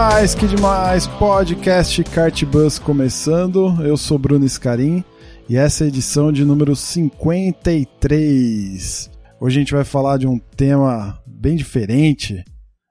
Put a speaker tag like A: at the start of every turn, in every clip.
A: Demais, que demais! Podcast Kartbus começando. Eu sou Bruno Scarim e essa é a edição de número 53. Hoje a gente vai falar de um tema bem diferente. A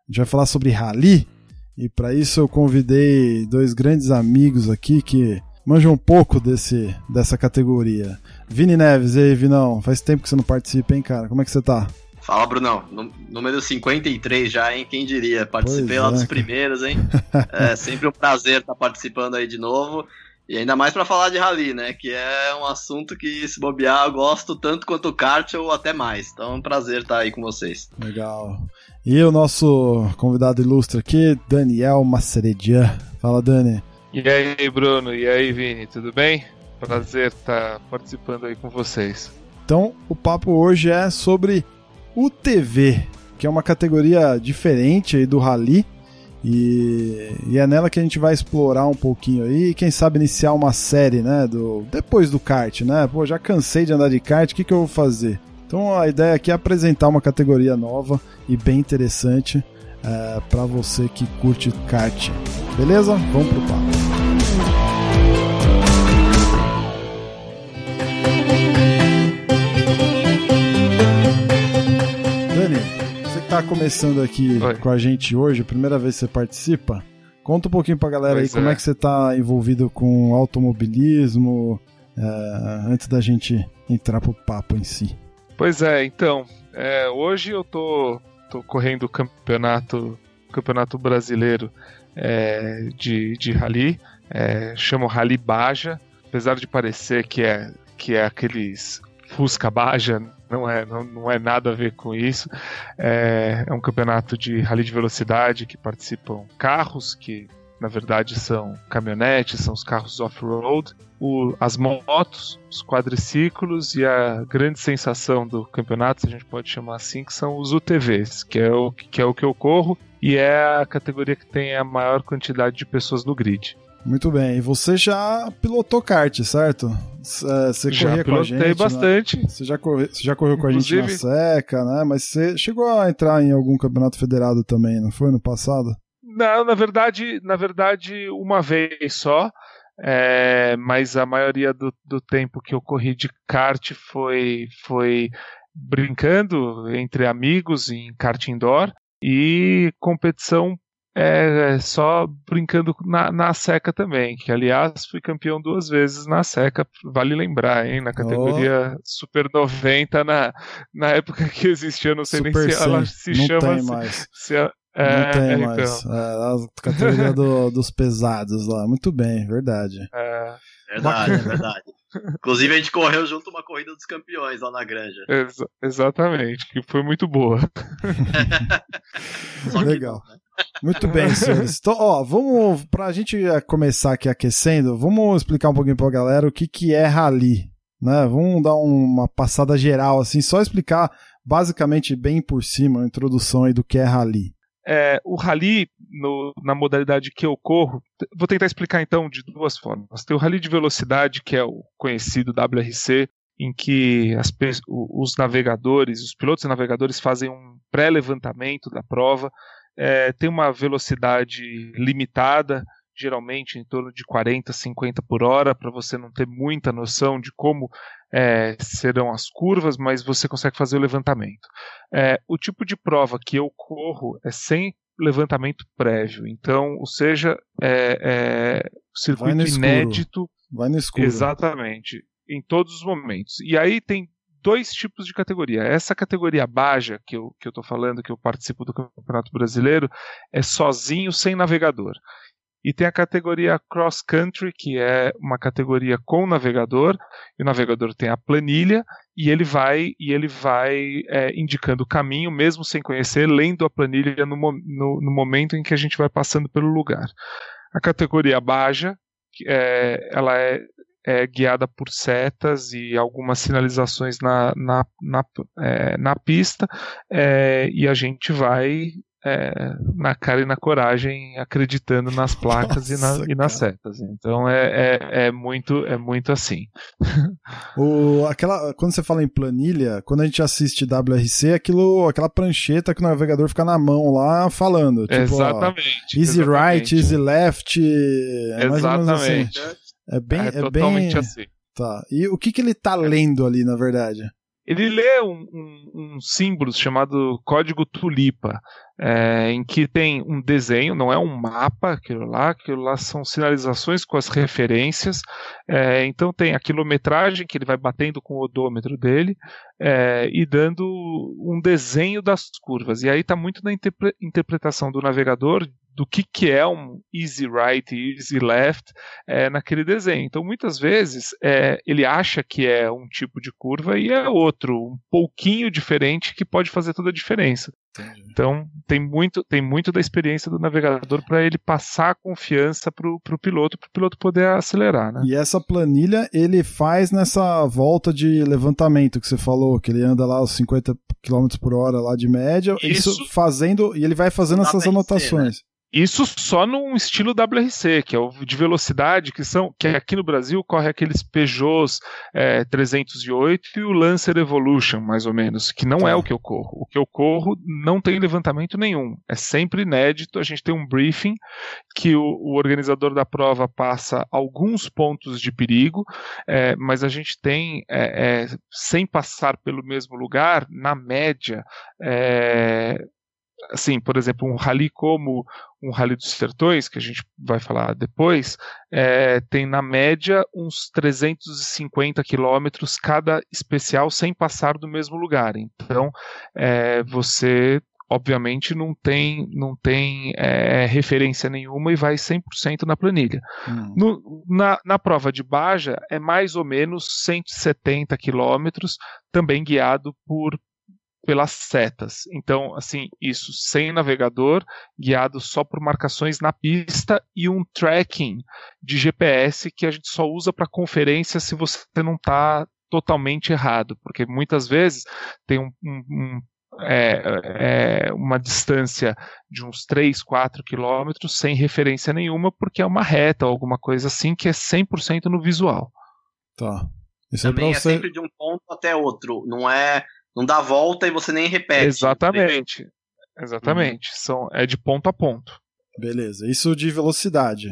A: gente vai falar sobre rally e para isso eu convidei dois grandes amigos aqui que manjam um pouco desse, dessa categoria. Vini Neves, e aí, Vinão? Faz tempo que você não participa, hein, cara? Como é que você tá?
B: Fala, Brunão. Nú- Número 53 já, hein? Quem diria? Participei
A: Pois
B: lá
A: é,
B: dos primeiros, hein? É sempre um prazer estar participando aí de novo. E ainda mais pra falar de rally, né? Que é um assunto que, se bobear, eu gosto tanto quanto o kart ou até mais. Então é um prazer estar aí com vocês.
A: Legal. E o nosso convidado ilustre aqui, Daniel Maceredian. Fala, Dani.
C: E aí, Bruno? E aí, Vini? Tudo bem? Prazer estar participando aí com vocês.
A: Então, o papo hoje é sobre UTV, que é uma categoria diferente aí do rally. E, e é nela que a gente vai explorar um pouquinho aí, e quem sabe iniciar uma série, né, do depois do kart, né? Pô, já cansei de andar de kart, o que, que eu vou fazer? Então a ideia aqui é apresentar uma categoria nova e bem interessante é, para você que curte kart. Beleza? Vamos pro papo. Tá começando aqui
C: Oi.
A: com a gente hoje, primeira vez que você participa, conta um pouquinho pra galera
C: Pois
A: aí como
C: é.
A: é que você tá envolvido com automobilismo, é, antes da gente entrar pro papo em si.
C: Pois é, então, é, hoje eu tô, tô correndo o campeonato, campeonato brasileiro é, de, de rally, é, chama Rally Baja, apesar de parecer que é, que é aqueles Fusca Baja, não é, não, não é nada a ver com isso. É, é um campeonato de rally de velocidade que participam carros que na verdade são caminhonetes, são os carros off-road, as motos, os quadriciclos e a grande sensação do campeonato, se a gente pode chamar assim, que são os UTVs, que é o que, é o que eu corro e é a categoria que tem a maior quantidade de pessoas no grid.
A: Muito bem, e você já pilotou kart, certo? É, Você
C: Já
A: corria com a gente. né?
C: bastante.
A: Você já, corre- você já correu com a gente na
C: Inclusive-
A: seca, né? Mas você chegou a entrar em algum campeonato federado também, não foi no passado?
C: Não, na verdade, na verdade, uma vez só. é, mas a maioria do, do tempo que eu corri de kart foi, foi brincando entre amigos em kart indoor e competição é, só brincando na, na seca também, que aliás fui campeão duas vezes na seca, vale lembrar, hein, na categoria Super 90, na, na época que existia, não sei nem
A: Super
C: se ela
A: 100,
C: se
A: não
C: chama
A: tem
C: assim.
A: mais.
C: Se
A: não
C: é,
A: tem
C: então,
A: mais. É, a categoria do- dos pesados lá. Muito bem, verdade.
C: é,
B: Verdade, é verdade. Inclusive, a gente correu junto uma corrida dos campeões lá na Granja.
C: exa- exatamente, que foi muito boa.
B: Que
A: Legal.
B: não, né?
A: Muito bem, senhores. Então, ó, vamos, pra gente eh, começar aqui aquecendo, vamos explicar um pouquinho pra galera o que, que é rally, né? Vamos dar uma passada geral, assim, só explicar basicamente bem por cima a introdução aí do que é rally.
C: É, o rally, no- na modalidade que eu corro, vou tentar explicar então de duas formas. Tem o rally de velocidade, que é o conhecido WRC, em que as os navegadores, os pilotos e navegadores fazem um pré-levantamento da prova, é, tem uma velocidade limitada, geralmente em torno de 40, 50 por hora, para você não ter muita noção de como é, serão as curvas, mas você consegue fazer o levantamento. É, o tipo de prova que eu corro é sem levantamento prévio, então, ou seja, é, é circuito inédito
A: Vai no escuro.
C: Exatamente. Em todos os momentos. E aí tem dois tipos de categoria. Essa categoria Baja, que eu, que eu falando, que eu participo do Campeonato Brasileiro, é sozinho, sem navegador. e tem a categoria Cross Country, que é uma categoria com navegador, e o navegador tem a planilha e ele vai e ele vai é, indicando o caminho, mesmo sem conhecer, lendo a planilha no, no, no, momento em que a gente vai passando pelo lugar. A categoria Baja, é, ela é, é, guiada por setas e algumas sinalizações na, na, na, é, na pista, é, e a gente vai é, na cara e na coragem, acreditando nas placas Nossa, e, na, e, nas setas. Então é, é, é, muito é muito assim.
A: o, aquela, quando você fala em planilha, quando a gente assiste WRC, aquilo, aquela prancheta que o navegador fica na mão lá falando. Tipo,
C: exatamente.
A: Ó, easy
C: exatamente.
A: right, easy left.
C: É exatamente.
A: Assim. É bem. É,
C: é totalmente
A: bem...
C: assim.
A: Tá. E o que, que ele tá lendo ali, na verdade?
C: Ele lê um, um, um símbolo chamado código tulipa, é, em que tem um desenho, não é um mapa, aquilo lá, aquilo lá são sinalizações com as referências. É, então tem a quilometragem que ele vai batendo com o odômetro dele é, e dando um desenho das curvas. E aí está muito na interpre interpretação do navegador do que, que é um easy right e easy left é, naquele desenho. Então, muitas vezes, é, ele acha que é um tipo de curva e é outro, um pouquinho diferente, que pode fazer toda a diferença. Entendi. Então, tem muito, tem muito da experiência do navegador para ele passar a confiança para o piloto, para o piloto poder acelerar. Né?
A: E essa planilha ele faz nessa volta de levantamento que você falou, que ele anda lá os 50 km por hora lá de média, isso, isso fazendo, e ele vai fazendo essas anotações. Ser, né?
C: Isso só num estilo WRC, que é o de velocidade, que são que aqui no Brasil corre aqueles Peugeots é, 308 e o Lancer Evolution, mais ou menos, que não é o que eu corro. O que eu corro não tem levantamento nenhum, é sempre inédito. A gente tem um briefing que o, o organizador da prova passa alguns pontos de perigo, é, mas a gente tem, é, é sem passar pelo mesmo lugar, na média, é, assim, por exemplo, um rally como um rally dos sertões, que a gente vai falar depois, é, tem na média uns 350 quilômetros cada especial sem passar do mesmo lugar. Então, é, você obviamente não tem, não tem é, referência nenhuma e vai 100% na planilha. Hum. No, na, na prova de Baja é mais ou menos 170 quilômetros, também guiado por pelas setas. Então, assim, isso sem navegador, guiado só por marcações na pista e um tracking de GPS que a gente só usa para conferência se você não está totalmente errado, porque muitas vezes tem um, um, um é, é, uma distância de uns 3, 4 quilômetros sem referência nenhuma, porque é uma reta ou alguma coisa assim que é 100% no visual.
A: Tá.
B: Isso é Também é, é você... sempre de um ponto até outro, não é não dá volta e você nem repete.
C: Exatamente. Exatamente. Uhum. São, é de ponto a ponto.
A: Beleza. Isso de velocidade.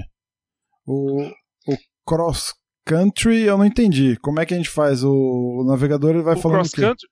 A: O, o cross country eu não entendi. Como é que a gente faz? O, o navegador ele vai o falando cross country,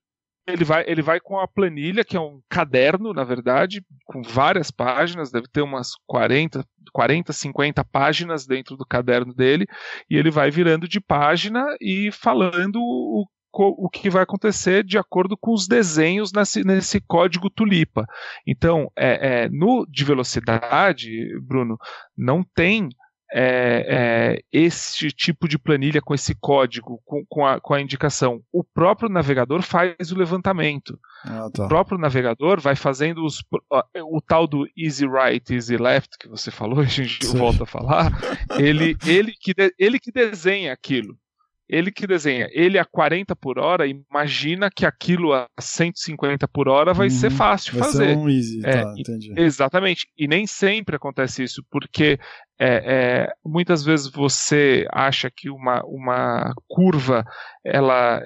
C: ele vai, ele vai com a planilha, que é um caderno, na verdade, com várias páginas, deve ter umas 40, 40, 50 páginas dentro do caderno dele, e ele vai virando de página e falando o o que vai acontecer de acordo com os desenhos nesse, nesse código tulipa. Então, é, é, no de velocidade, Bruno, não tem é, é, este tipo de planilha com esse código, com, com, a, com, a, indicação. O próprio navegador faz o levantamento. Ah, tá. O próprio navegador vai fazendo os, o tal do easy right, easy left, que você falou, a gente Sim. volta a falar, ele, ele, que de, ele que desenha aquilo ele que desenha, ele a 40 por hora, imagina que aquilo a 150 por hora vai uhum, ser fácil de fazer.
A: Ser um easy, é, tá, entendi.
C: Exatamente. E nem sempre acontece isso, porque é, é, muitas vezes você acha que uma, uma curva ela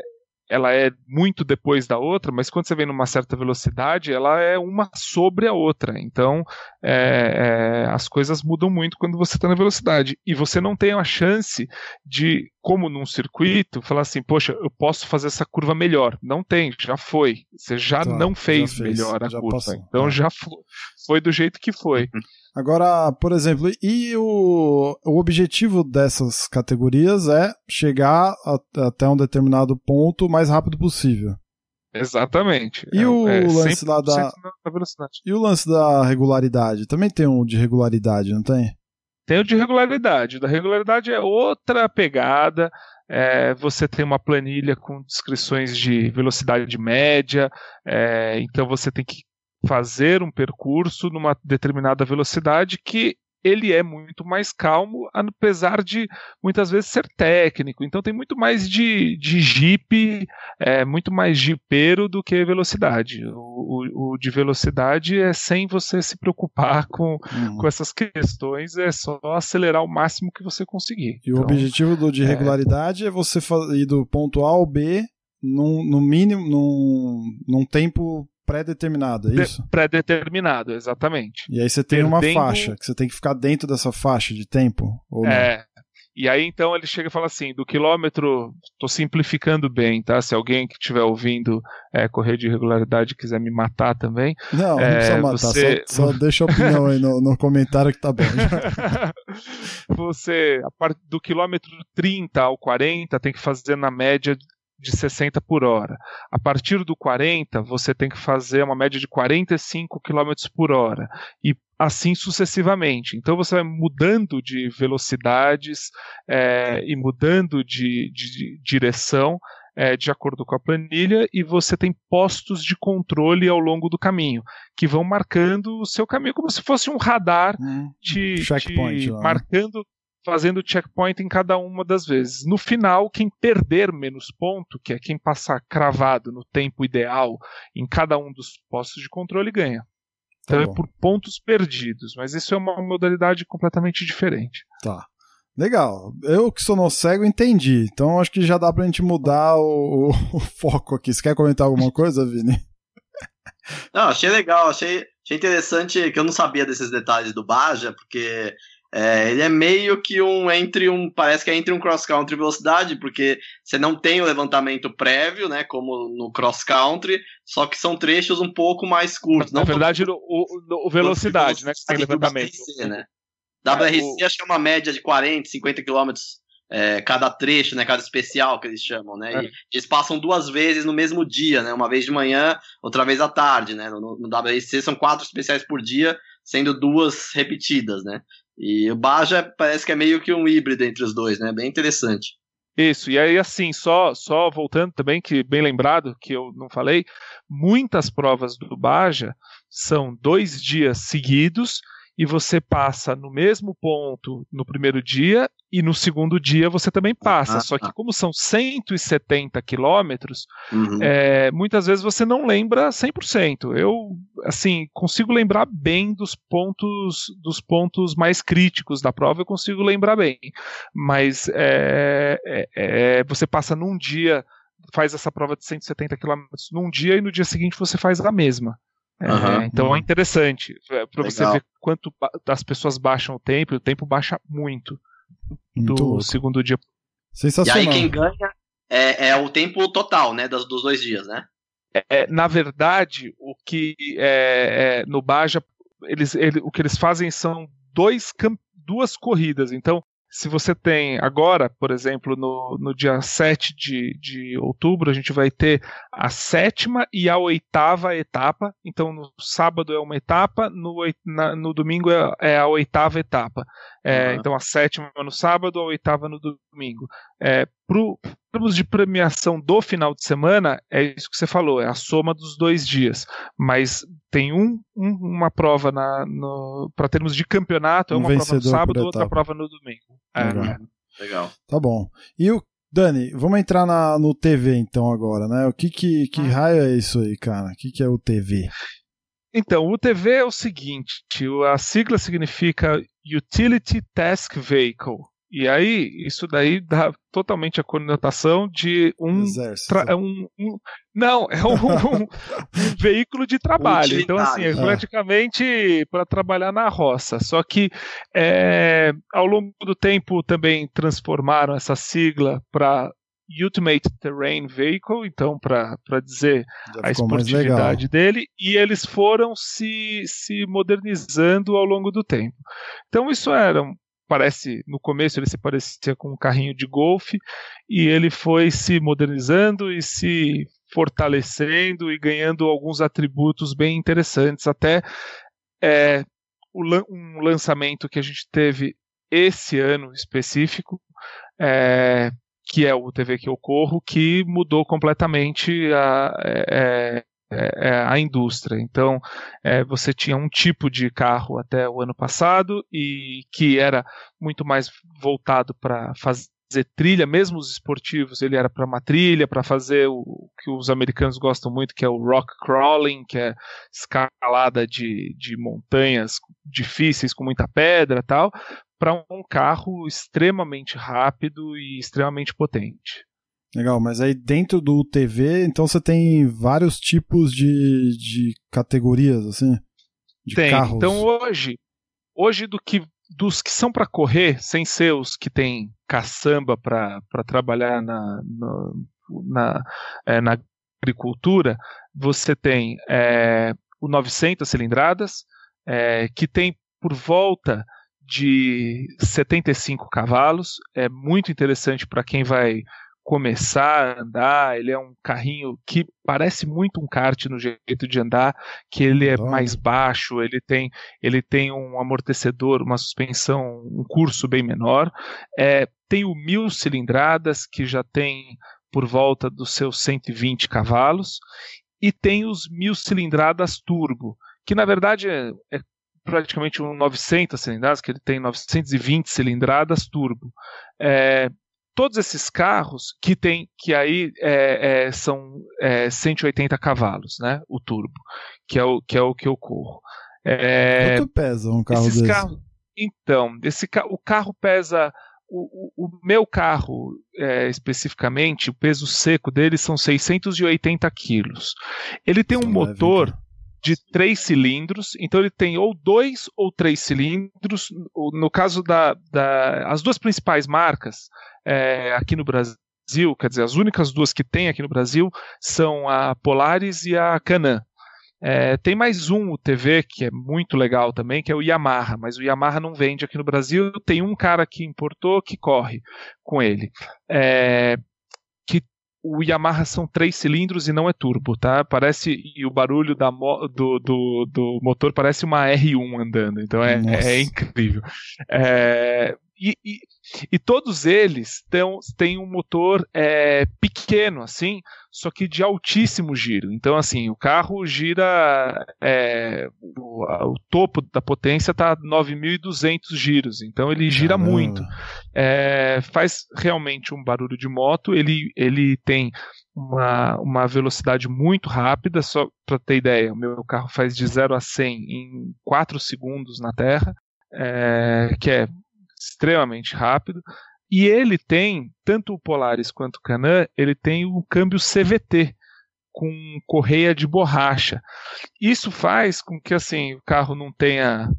C: ela é muito depois da outra, mas quando você vem numa certa velocidade, ela é uma sobre a outra. Então, é, é, as coisas mudam muito quando você está na velocidade. E você não tem a chance de, como num circuito, falar assim, poxa, eu posso fazer essa curva melhor. Não tem, já foi. Você já tá, não fez, já fez melhor a curva. Passou. Então, é. já foi, foi do jeito que foi.
A: Agora, por exemplo, e o, o objetivo dessas categorias é chegar a, até um determinado ponto o mais rápido possível.
C: Exatamente.
A: E é, o é lance lá da. E o lance da regularidade? Também tem um de regularidade, não tem?
C: Tem o de regularidade. Da regularidade é outra pegada. É, você tem uma planilha com descrições de velocidade média, é, então você tem que fazer um percurso numa determinada velocidade que ele é muito mais calmo, apesar de muitas vezes ser técnico. Então tem muito mais de, de jeep, é, muito mais jipeiro do que velocidade. O, o, o, de velocidade é sem você se preocupar com, uhum. com essas questões, é só acelerar o máximo que você conseguir.
A: E então, o objetivo do de é. regularidade é, é você ir do ponto A ao B num, no mínimo, num, num tempo pré-determinado, é isso?
C: Pré-determinado, exatamente.
A: E aí você tem Perdendo... uma faixa, que você tem que ficar dentro dessa faixa de tempo, ou não?
C: É. E aí então ele chega e fala assim, do quilômetro, tô simplificando bem, tá? Se alguém que estiver ouvindo é, correr de irregularidade quiser me matar também.
A: Não, não é, precisa matar, você... só, só deixa a opinião aí no, no comentário que tá bom.
C: você, a parte do quilômetro 30 ao 40, tem que fazer na média de 60 por hora. A partir do 40, você tem que fazer uma média de 45 km por hora. E assim sucessivamente. Então você vai mudando de velocidades é, e mudando de, de, de direção é, de acordo com a planilha, e você tem postos de controle ao longo do caminho, que vão marcando o seu caminho como se fosse um radar hum, te, te marcando fazendo checkpoint em cada uma das vezes. No final, quem perder menos ponto, que é quem passar cravado no tempo ideal em cada um dos postos de controle, ganha. Então tá é por pontos perdidos, mas isso é uma modalidade completamente diferente.
A: Tá. Legal. Eu que sou no cego entendi. Então acho que já dá pra gente mudar o, o, o foco aqui. Você quer comentar alguma coisa, Vini?
B: Não, achei legal, achei, achei interessante que eu não sabia desses detalhes do Baja, porque é, ele é meio que um entre um. Parece que é entre um cross country e velocidade, porque você não tem o levantamento prévio, né? Como no cross country, só que são trechos um pouco mais curtos.
C: Na verdade, o, o, o velocidade, né? Que tem levantamento.
B: WRC, né? WRC é, o... acho que é uma média de 40, 50 quilômetros é, cada trecho, né, cada especial que eles chamam, né? É. E eles passam duas vezes no mesmo dia, né? Uma vez de manhã, outra vez à tarde, né? No, no WRC são quatro especiais por dia, sendo duas repetidas, né? E o Baja parece que é meio que um híbrido entre os dois, né? Bem interessante.
C: Isso, e aí assim, só, só voltando também, que bem lembrado, que eu não falei, muitas provas do Baja são dois dias seguidos e você passa no mesmo ponto no primeiro dia e no segundo dia você também passa. Ah, Só que, como são 170 quilômetros, uhum. é, muitas vezes você não lembra 100%. Eu, assim, consigo lembrar bem dos pontos, dos pontos mais críticos da prova, eu consigo lembrar bem. Mas é, é, é você passa num dia, faz essa prova de 170 quilômetros num dia e no dia seguinte você faz a mesma. Uhum, então uhum. é interessante é, para você ver quanto as pessoas baixam o tempo, o tempo baixa muito do muito segundo dia.
B: Sensacional. E aí quem ganha é, é o tempo total, né, dos, dos dois dias, né?
C: É, na verdade, o que é, é, no Baja eles, ele, o que eles fazem são dois duas corridas. Então, se você tem agora, por exemplo, no, no dia 7 de, de outubro, a gente vai ter a sétima e a oitava etapa. Então, no sábado é uma etapa, no, na, no domingo é, é, a oitava etapa. É, uhum. Então, a sétima no sábado, a oitava no domingo. É, pro, termos de premiação do final de semana, é isso que você falou, é a soma dos dois dias. Mas tem um, um uma prova para termos de campeonato, é uma prova no sábado, outra prova no domingo.
B: É, Legal. É. Legal.
A: Tá bom. E o Dani, vamos entrar na, no TV então agora, né? O que que, que ah. raio é isso aí, cara? O que que é o TV?
C: Então, o TV é o seguinte, a sigla significa Utility Task Vehicle. E aí, isso daí dá totalmente a conotação de um. um, um não, é um, um, um veículo de trabalho. Então, assim, é praticamente para trabalhar na roça. Só que é, ao longo do tempo também transformaram essa sigla para Ultimate Terrain Vehicle, então para dizer a esportividade dele, e eles foram se, se modernizando ao longo do tempo. Então isso era parece no começo ele se parecia com um carrinho de golfe e ele foi se modernizando e se fortalecendo e ganhando alguns atributos bem interessantes. Até é, um lançamento que a gente teve esse ano específico, é, que é o TV que eu corro, que mudou completamente a, é, é, é a indústria. Então, é, você tinha um tipo de carro até o ano passado e que era muito mais voltado para fazer trilha, mesmo os esportivos, ele era para uma trilha, para fazer o que os americanos gostam muito, que é o rock crawling, que é escalada de, de montanhas difíceis com muita pedra tal, para um carro extremamente rápido e extremamente potente.
A: Legal, mas aí dentro do TV, então você tem vários tipos de, de categorias, assim? De
C: tem.
A: carros.
C: Então hoje, hoje do que, dos que são para correr, sem ser os que tem caçamba para trabalhar na, na, na, é, na, agricultura, você tem é, o 900 cilindradas, é, que tem por volta de 75 cavalos, é muito interessante para quem vai começar a andar. Ele é um carrinho que parece muito um kart no jeito de andar, que ele é mais baixo, ele tem, ele tem um amortecedor, uma suspensão, um curso bem menor. É, tem o mil cilindradas, que já tem por volta dos seus 120 cavalos, e tem os mil cilindradas turbo, que na verdade é, é praticamente um 900 cilindradas, que ele tem 920 cilindradas turbo. É, todos esses carros que tem que aí é, é, são é, 180 cavalos, né? O turbo, que é o que é o que eu corro.
A: É, Quanto pesa um carro desse? Carro,
C: então, esse o carro pesa o, o, o meu carro é, especificamente, o peso seco dele são 680 quilos. Ele tem um Sim, motor de três cilindros, então ele tem ou dois ou três cilindros. No caso da, da as duas principais marcas é, aqui no Brasil, quer dizer, as únicas duas que tem aqui no Brasil são a Polaris e a Canan. É, tem mais um UTV que é muito legal também, que é o Yamaha, mas o Yamaha não vende aqui no Brasil. Tem um cara que importou que corre com ele. É, o Yamaha são três cilindros e não é turbo, tá? Parece e o barulho da, do, do, do motor parece uma R1 andando, então é, é incrível. É, e, e, e, todos eles têm um motor é, pequeno, assim, só que de altíssimo giro. Então, assim, o carro gira. É, o, o, topo da potência está 9.200 giros, então ele gira muito. É, faz realmente um barulho de moto, ele, ele tem uma, uma velocidade muito rápida, só para ter ideia, o meu carro faz de 0 a 100 em 4 segundos na Terra, é, que é extremamente rápido. E ele tem, tanto o Polaris quanto o Canan, ele tem um câmbio CVT com correia de borracha. Isso faz com que assim o carro não tenha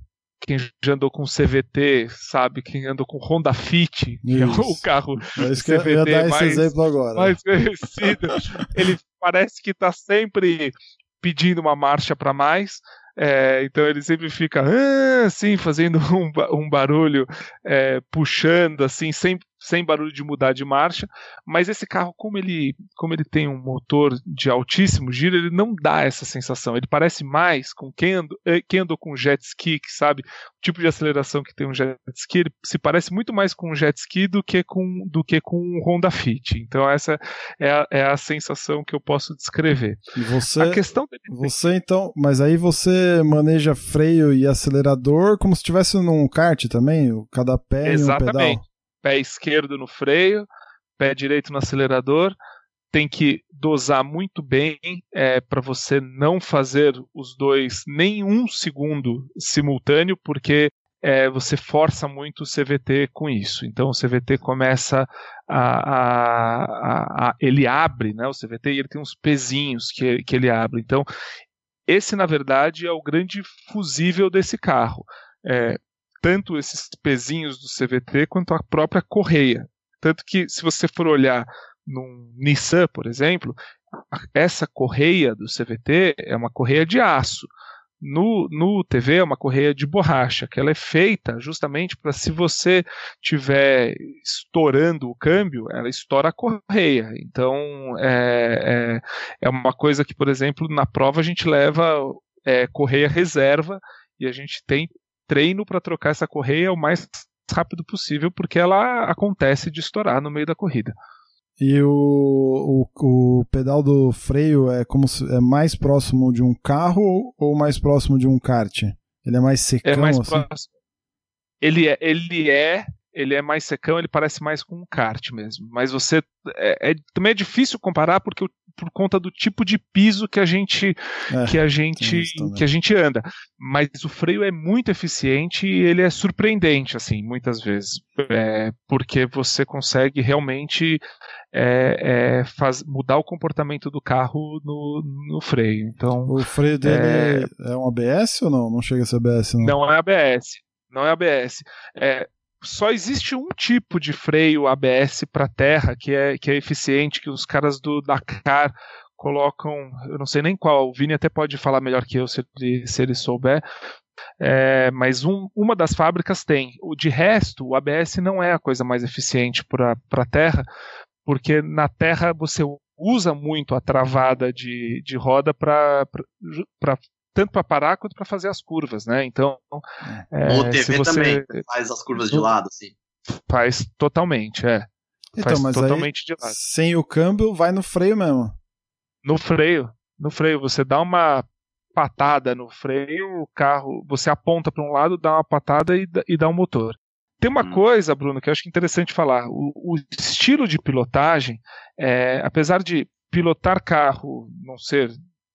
C: quem já andou com CVT sabe, quem andou com Honda Fit, que é o carro
A: é isso que CVT eu ia dar mais, esse exemplo agora.
C: mais conhecido, ele parece que está sempre pedindo uma marcha para mais, é, então ele sempre fica ah, assim, fazendo um, um barulho, é, puxando assim, sem, sem barulho de mudar de marcha. Mas esse carro, como ele, como ele tem um motor de altíssimo giro, ele não dá essa sensação. Ele parece mais com quem andou, eh, quem andou com jet ski, que sabe o tipo de aceleração que tem um jet ski, ele se parece muito mais com um jet ski do que com, do que com um Honda Fit. Então essa é a, é a sensação que eu posso descrever.
A: E você, a questão dele... você então, mas aí você maneja freio e acelerador como se estivesse num kart também, cada pé Exatamente. e um pedal
C: pé esquerdo no freio, pé direito no acelerador. Tem que dosar muito bem é, para você não fazer os dois nem um segundo simultâneo, porque é, você força muito o CVT com isso. Então o CVT começa a, a, a, ele abre, né? O CVT ele tem uns pezinhos que, que ele abre. Então esse na verdade é o grande fusível desse carro. É, tanto esses pezinhos do CVT quanto a própria correia. Tanto que, se você for olhar num Nissan, por exemplo, essa correia do CVT é uma correia de aço. No, no TV é uma correia de borracha, que ela é feita justamente para se você tiver estourando o câmbio, ela estoura a correia. Então é, é, é uma coisa que, por exemplo, na prova a gente leva é, correia reserva e a gente tem treino para trocar essa correia o mais rápido possível, porque ela acontece de estourar no meio da corrida.
A: E o, o, o, pedal do freio é como se, é mais próximo de um carro ou mais próximo de um kart? Ele é mais secão
C: é mais
A: assim?
C: Próximo. Ele é, ele é ele é mais secão, ele parece mais com um kart mesmo. Mas você é, é também é difícil comparar porque por conta do tipo de piso que a gente é, que a gente que a gente anda. Mas o freio é muito eficiente e ele é surpreendente assim, muitas vezes, é, porque você consegue realmente é, é, faz, mudar o comportamento do carro no, no freio. Então
A: o freio dele é, é um ABS ou não? Não chega a ser ABS não?
C: Não é ABS. Não é ABS. É, só existe um tipo de freio ABS para terra que é, que é eficiente, que os caras do Dakar colocam, eu não sei nem qual, o Vini até pode falar melhor que eu se ele, se ele souber, é, mas um, uma das fábricas tem. O de resto, o ABS não é a coisa mais eficiente para a terra, porque na terra você usa muito a travada de, de roda para tanto para parar quanto para fazer as curvas, né? Então,
B: é, o TV você... também faz as curvas de lado, sim.
C: Faz totalmente, é.
A: Então, faz mas totalmente de lado. Sem o câmbio, vai no freio mesmo.
C: No freio, no freio, você dá uma patada no freio, o carro, você aponta para um lado, dá uma patada e, e dá um motor. Tem uma hum. coisa, Bruno, que eu acho interessante falar. O, o estilo de pilotagem, é, apesar de pilotar carro não ser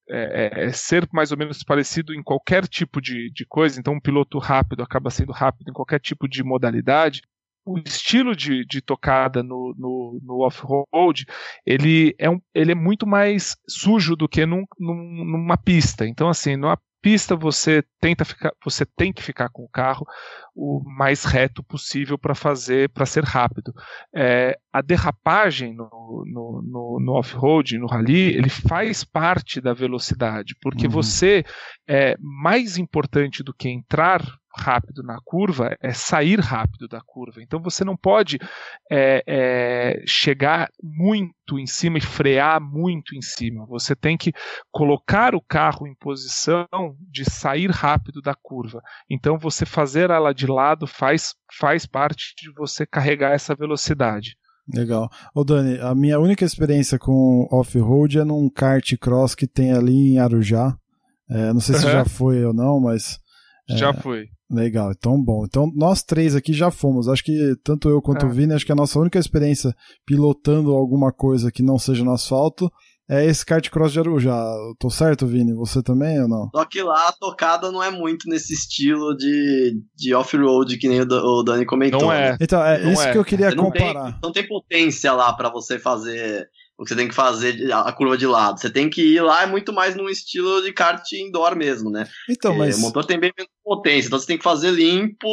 C: é, é, é, ser mais ou menos parecido em qualquer tipo de, de coisa, então um piloto rápido acaba sendo rápido em qualquer tipo de modalidade. O estilo de, de tocada no, no, no off-road ele é, um, ele é muito mais sujo do que num, num, numa pista. Então, assim, numa pista você tenta ficar, você tem que ficar com o carro o mais reto possível para fazer, para ser rápido. É, a derrapagem no, no, no, no off-road, no rally, ele faz parte da velocidade, porque uhum. você é mais importante do que entrar rápido na curva é sair rápido da curva. Então você não pode é, é, chegar muito em cima e frear muito em cima. Você tem que colocar o carro em posição de sair rápido da curva. Então você fazer ela de lado faz, faz parte de você carregar essa velocidade.
A: Legal. Ô Dani, a minha única experiência com off-road é num kart cross que tem ali em Arujá. É, não sei se uhum. já foi ou não, mas.
C: É, já foi.
A: Legal, então bom. Então nós três aqui já fomos. Acho que tanto eu quanto é. o Vini, acho que a nossa única experiência pilotando alguma coisa que não seja no asfalto é esse kart cross de Arujá. Tô certo, Vini? Você também ou não?
B: Só que lá a tocada não é muito nesse estilo de, de off-road que nem o, Dani comentou.
C: Não é.
B: Né?
A: Então, é não isso é. que eu queria
B: não
A: comparar.
B: Tem, não tem potência lá para você fazer o que você tem que fazer a curva de lado. Você tem que ir lá é muito mais num estilo de kart indoor mesmo, né?
A: Então,
B: é,
A: mas...
B: O motor tem bem menos potência, então você tem que fazer limpo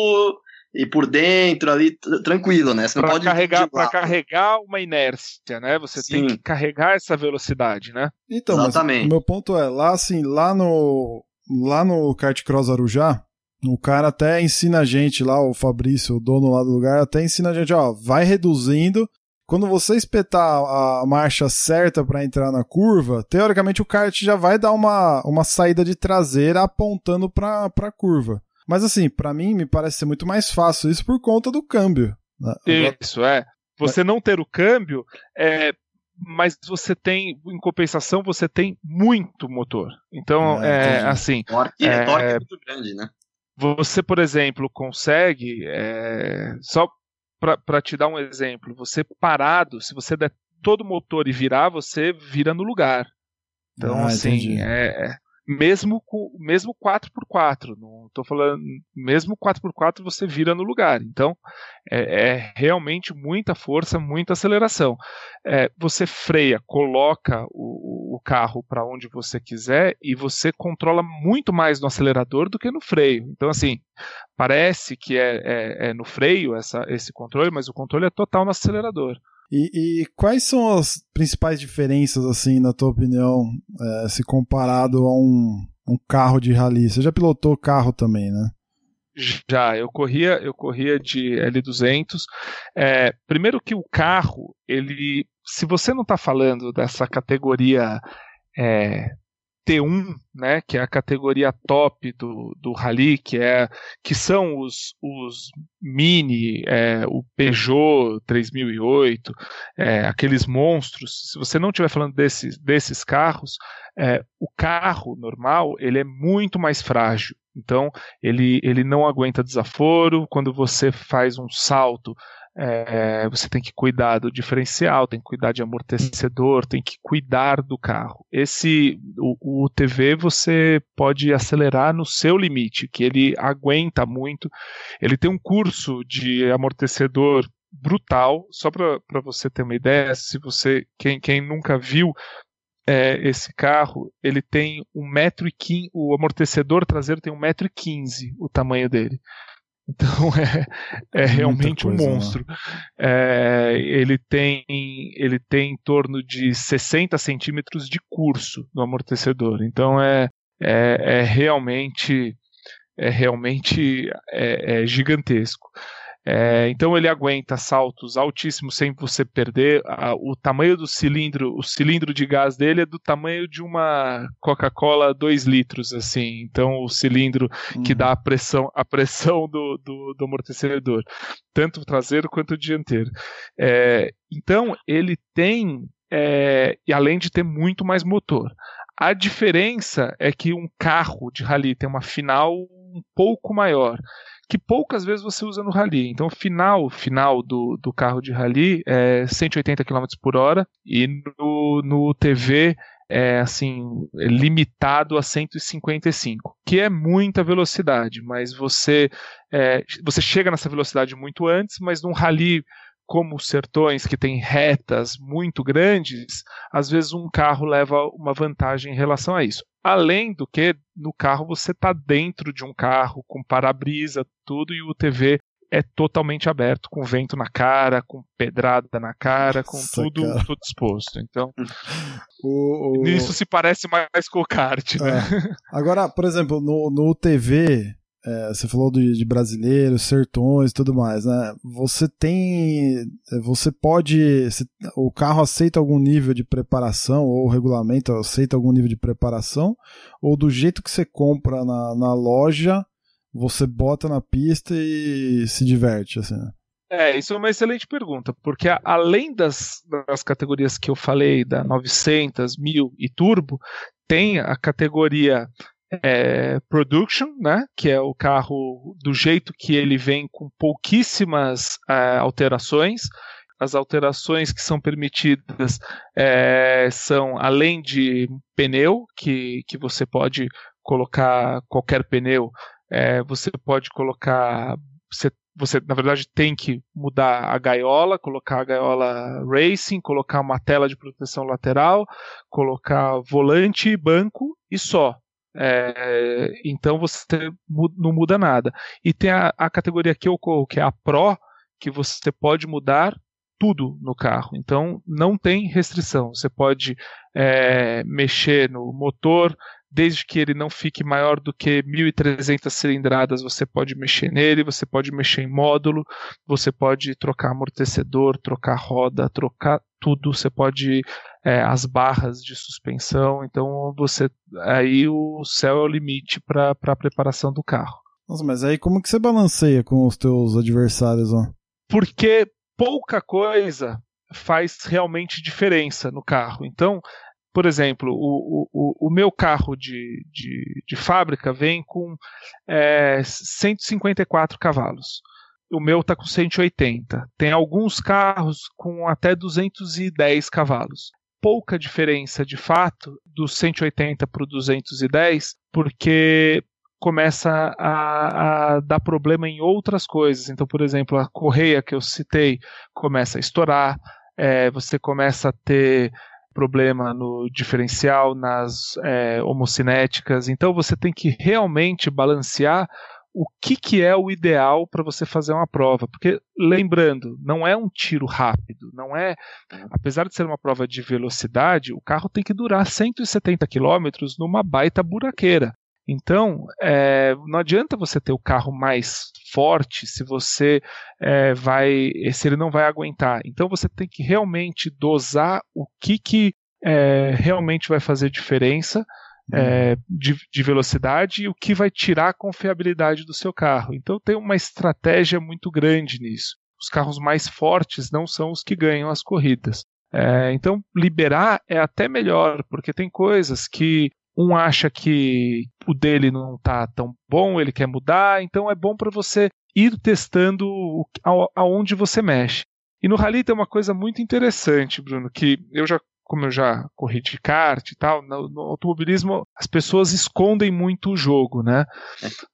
B: e por dentro ali tranquilo, né? Você
C: não pra pode carregar para carregar uma inércia, né? Você Sim. tem que carregar essa velocidade, né?
A: Então, Exatamente. o meu ponto é lá assim, lá no lá no kart cross Arujá, o cara até ensina a gente lá, o Fabrício, o dono lá do lugar, até ensina a gente, ó, vai reduzindo quando você espetar a marcha certa para entrar na curva, teoricamente o kart já vai dar uma, uma saída de traseira apontando para a curva. Mas assim, para mim me parece ser muito mais fácil isso por conta do câmbio.
C: Né? Isso é. Você não ter o câmbio é mas você tem, em compensação, você tem muito motor. Então, é, é assim.
B: Torque, é, torque é muito grande, né?
C: Você, por exemplo, consegue. É, só para te dar um exemplo, você parado, se você der todo o motor e virar, você vira no lugar. Então, ah, assim, é, é, mesmo com mesmo 4x4, não tô falando, mesmo 4x4 você vira no lugar. Então, é, é realmente muita força, muita aceleração. É, você freia, coloca o, o carro para onde você quiser e você controla muito mais no acelerador do que no freio. Então, assim, parece que é, é, é no freio essa, esse controle, mas o controle é total no acelerador.
A: E, e, quais são as principais diferenças, assim, na tua opinião, é, se comparado a um, um carro de rally? Você já pilotou carro também, né?
C: Já, eu corria, eu corria de L200. É, primeiro que o carro, ele, se você não está falando dessa categoria é, T1, né, que é a categoria top do, do Rally, que, é, que são os, os Mini, é, o Peugeot 3008, é, aqueles monstros. Se você não estiver falando desses, desses carros, é, o carro normal ele é muito mais frágil. Então ele, ele não aguenta desaforo. Quando você faz um salto, é, você tem que cuidar do diferencial, tem que cuidar de amortecedor, tem que cuidar do carro. Esse o, o TV você pode acelerar no seu limite, que ele aguenta muito. Ele tem um curso de amortecedor brutal, só para você ter uma ideia, se você quem, quem nunca viu é, esse carro, ele tem um metro e quinze, o amortecedor traseiro tem um metro e quinze o tamanho dele. Então é, é realmente coisa, um né? monstro. É, ele, tem, ele tem em torno de 60 centímetros de curso no amortecedor. Então é, é, é realmente é realmente é, é gigantesco. É, então ele aguenta saltos altíssimos sem você perder. A, o tamanho do cilindro, o cilindro de gás dele é do tamanho de uma Coca-Cola 2 litros, assim. Então o cilindro uhum. que dá a pressão, a pressão do, do, do amortecedor, tanto o traseiro quanto o dianteiro. É, então ele tem, é, e além de ter muito mais motor. A diferença é que um carro de rally tem uma final um pouco maior que poucas vezes você usa no rally. Então, o final, final do, do carro de rally é 180 km por hora e no, no TV é assim limitado a 155, que é muita velocidade, mas você é, você chega nessa velocidade muito antes, mas num rally como sertões, que tem retas muito grandes, às vezes um carro leva uma vantagem em relação a isso. Além do que, no carro você está dentro de um carro, com para-brisa, tudo, e o TV é totalmente aberto, com vento na cara, com pedrada na cara, com Nossa, tudo, cara. tudo exposto. Então, o, o... isso se parece mais com o kart, né?
A: É. Agora, por exemplo, no, no TV, é, você falou de, de brasileiros, sertões e tudo mais, né? Você tem. Você pode. o carro aceita algum nível de preparação, ou o regulamento aceita algum nível de preparação, ou do jeito que você compra na, na loja, você bota na pista e se diverte, assim. Né?
C: É, isso é uma excelente pergunta, porque além das, das categorias que eu falei, da 900, 1000 e Turbo, tem a categoria é, Production, né, que é o carro do jeito que ele vem com pouquíssimas é, alterações. As alterações que são permitidas é, são além de pneu, que, que você pode colocar qualquer pneu, é, você pode colocar. Você, você, na verdade, tem que mudar a gaiola, colocar a gaiola racing, colocar uma tela de proteção lateral, colocar volante e banco e só. É, então você não muda nada. E tem a, a, categoria que eu corro, que é a Pro, que você pode mudar tudo no carro. Então não tem restrição. Você pode é, mexer no motor, desde que ele não fique maior do que 1.300 cilindradas, você pode mexer nele, você pode mexer em módulo, você pode trocar amortecedor, trocar roda, trocar tudo, você pode é, as barras de suspensão, então você aí o céu é o limite para a preparação do carro.
A: Nossa, mas aí como que você balanceia com os teus adversários, ó?
C: Porque pouca coisa faz realmente diferença no carro. Então, por exemplo, o, o, o meu carro de, de, de fábrica vem com é, 154 cavalos. O meu está com 180. Tem alguns carros com até 210 cavalos. Pouca diferença de fato do 180 para o 210, porque começa a, a, dar problema em outras coisas. Então, por exemplo, a correia que eu citei começa a estourar, é, você começa a ter problema no diferencial, nas é, homocinéticas. Então você tem que realmente balancear o que, que é o ideal para você fazer uma prova. Porque, lembrando, não é um tiro rápido, não é. Apesar de ser uma prova de velocidade, o carro tem que durar 170 km numa baita buraqueira. Então, é, não adianta você ter o carro mais forte se você é, vai, se ele não vai aguentar. Então, você tem que realmente dosar o que, que é, realmente vai fazer diferença é, de, de, velocidade e o que vai tirar a confiabilidade do seu carro. Então tem uma estratégia muito grande nisso. Os carros mais fortes não são os que ganham as corridas. É, então liberar é até melhor, porque tem coisas que um acha que o dele não está tão bom, ele quer mudar, então é bom para você ir testando aonde você mexe. E no rally tem uma coisa muito interessante, Bruno, que eu já como eu já corri de kart e tal, no, no, automobilismo as pessoas escondem muito o jogo, né?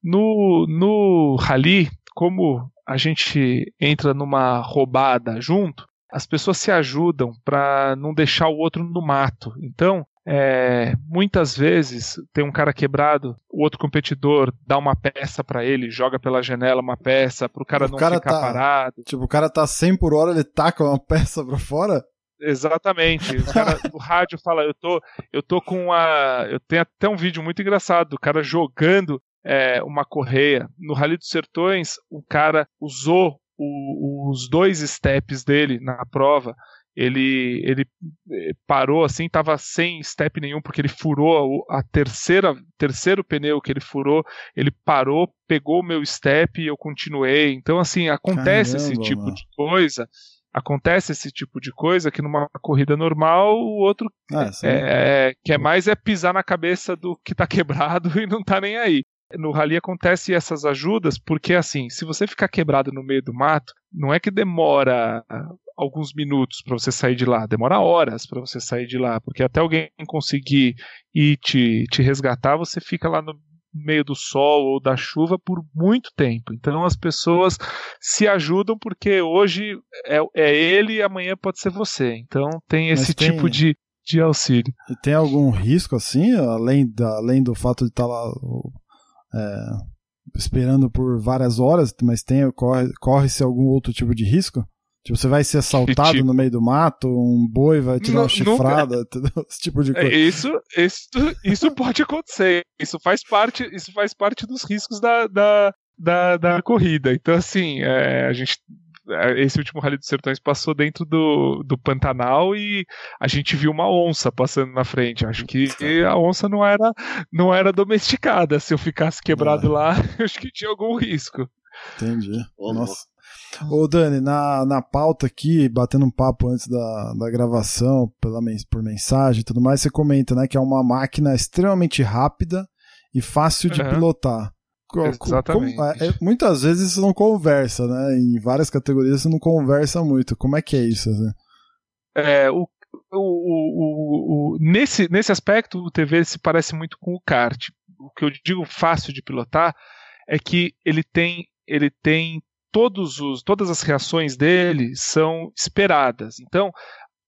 C: No, no rally, como a gente entra numa roubada junto, as pessoas se ajudam para não deixar o outro no mato. Então, é, muitas vezes tem um cara quebrado, o outro competidor dá uma peça para ele, joga pela janela uma peça para o cara não cara ficar
A: tá,
C: parado.
A: Tipo, o cara tá 100 por hora, ele taca uma peça para fora?
C: Exatamente. O cara do rádio fala, eu tô, eu tô com a. Eu tenho até um vídeo muito engraçado do cara jogando é, uma correia. No Rally dos Sertões, o cara usou o, os dois steps dele na prova ele, ele eh, parou assim, tava sem step nenhum, porque ele furou a terceira terceiro pneu que ele furou, ele parou, pegou o meu step e eu continuei. Então, assim, acontece Caramba, esse tipo mano. de coisa. Acontece esse tipo de coisa que numa corrida normal o outro ah, é, é, quer mais é pisar na cabeça do que tá quebrado e não tá nem aí. No rally acontece essas ajudas porque assim, se você ficar quebrado no meio do mato, não é que demora alguns minutos para você sair de lá, demora horas para você sair de lá, porque até alguém conseguir ir te, te resgatar, você fica lá no meio do sol ou da chuva por muito tempo. Então as pessoas se ajudam porque hoje é, é ele e amanhã pode ser você. Então tem esse tem, tipo de, de auxílio.
A: E tem algum risco assim, além, da, além do fato de estar tá lá é, esperando por várias horas, mas tem corre-se corre algum outro tipo de risco? Tipo, você vai ser assaltado tipo... no meio do mato, um boi vai te dar uma chifrada, esse tipo de coisa.
C: Isso, isso, isso pode acontecer. Isso faz parte, isso faz parte dos riscos da, da, da, da corrida. Então, assim, é, a gente é, esse último Rally dos Sertões passou dentro do, do Pantanal e a gente viu uma onça passando na frente. Acho que a onça não era, não era domesticada. Se eu ficasse quebrado lá, acho que tinha algum risco.
A: Entendi. Nossa. Ô Dani, na, na pauta aqui, batendo um papo antes da, da gravação, pela, por mensagem e tudo mais, você comenta né, que é uma máquina extremamente rápida e fácil de uhum. pilotar.
C: Exatamente. Como,
A: é, muitas vezes isso não conversa, né? Em várias categorias você não conversa muito. Como é que é isso? Assim?
C: É, o, o, o, o, nesse, nesse aspecto, o TV se parece muito com o kart. O que eu digo fácil de pilotar é que ele tem, ele tem todos os, todas as reações dele são esperadas. Então,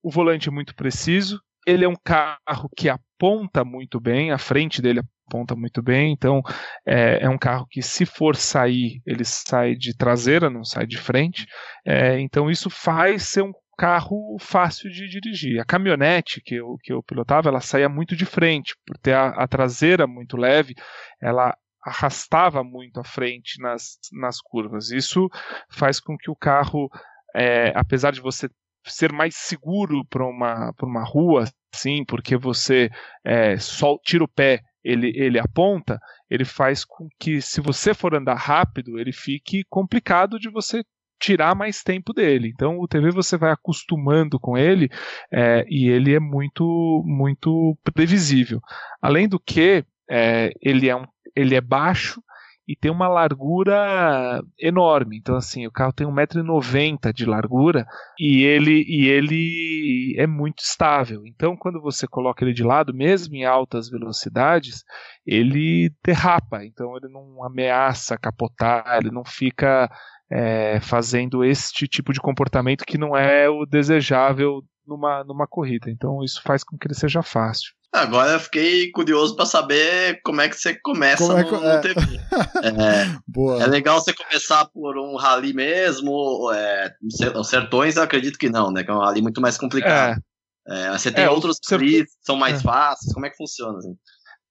C: o volante é muito preciso, ele é um carro que aponta muito bem, a frente dele aponta muito bem, então é, é um carro que, se for sair, ele sai de traseira, não sai de frente. É, então, isso faz ser um carro fácil de dirigir. A caminhonete que eu, que eu pilotava, ela saía muito de frente, por ter a, a traseira muito leve, ela arrastava muito à frente nas, nas curvas. Isso faz com que o carro, é, apesar de você ser mais seguro para uma, uma rua, sim, porque você é, só tira o pé, ele, ele aponta, ele faz com que, se você for andar rápido, ele fique complicado de você tirar mais tempo dele. Então o TV você vai acostumando com ele é, e ele é muito muito previsível. Além do que é, ele é um ele é baixo e tem uma largura enorme. Então, assim, o carro tem 1,90m de largura e ele, e ele é muito estável. Então, quando você coloca ele de lado, mesmo em altas velocidades, ele derrapa. Então, ele não ameaça capotar, ele não fica é, fazendo este tipo de comportamento que não é o desejável numa, numa corrida. Então, isso faz com que ele seja fácil.
B: Agora eu fiquei curioso para saber como é que você começa como é que, no, é. TV. É, é, legal você começar por um rally mesmo. É, os sertões eu acredito que não, né? Que é um rally muito mais complicado. É. é você tem é, outros rallies que são mais fáceis. Como é que funciona? Assim?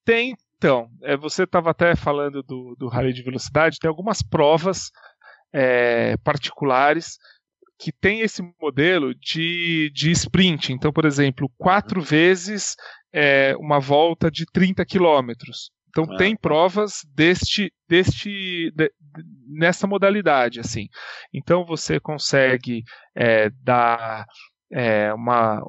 C: Tem, então. você estava até falando do, do rally de velocidade. Tem algumas provas particulares que tem esse modelo de, de sprint. Então, por exemplo, quatro vezes é, uma volta de 30 quilômetros. Então ah. tem provas deste, deste, de, nessa modalidade, assim. Então você consegue é, dar é, uma,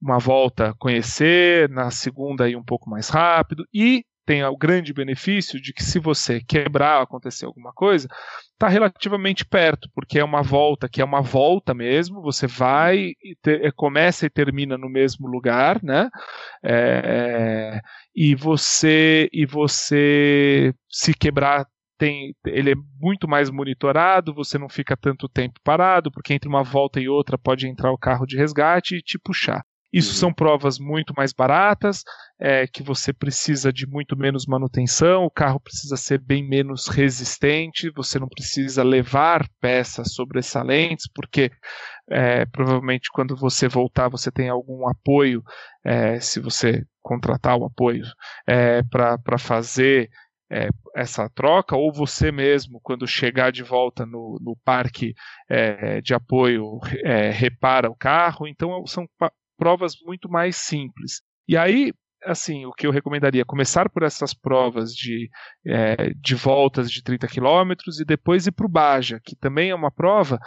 C: uma volta, conhecer, na segunda ir um pouco mais rápido e tem o grande benefício de que se você quebrar, acontecer alguma coisa, está relativamente perto, porque é uma volta que é uma volta mesmo, você vai, e te, começa e termina no mesmo lugar, né? É, e você e você se quebrar tem, ele é muito mais monitorado, você não fica tanto tempo parado, porque entre uma volta e outra pode entrar o carro de resgate e te puxar. Isso uhum. são provas muito mais baratas, é, que você precisa de muito menos manutenção, o carro precisa ser bem menos resistente, você não precisa levar peças sobressalentes, porque é, provavelmente quando você voltar você tem algum apoio, é, se você contratar o apoio é, para fazer é, essa troca, ou você mesmo, quando chegar de volta no, no parque é, de apoio, é, repara o carro. Então, são provas muito mais simples. E aí, assim, o que eu recomendaria começar por essas provas de, é, de voltas de 30 quilômetros e depois ir para o Baja, que também é uma prova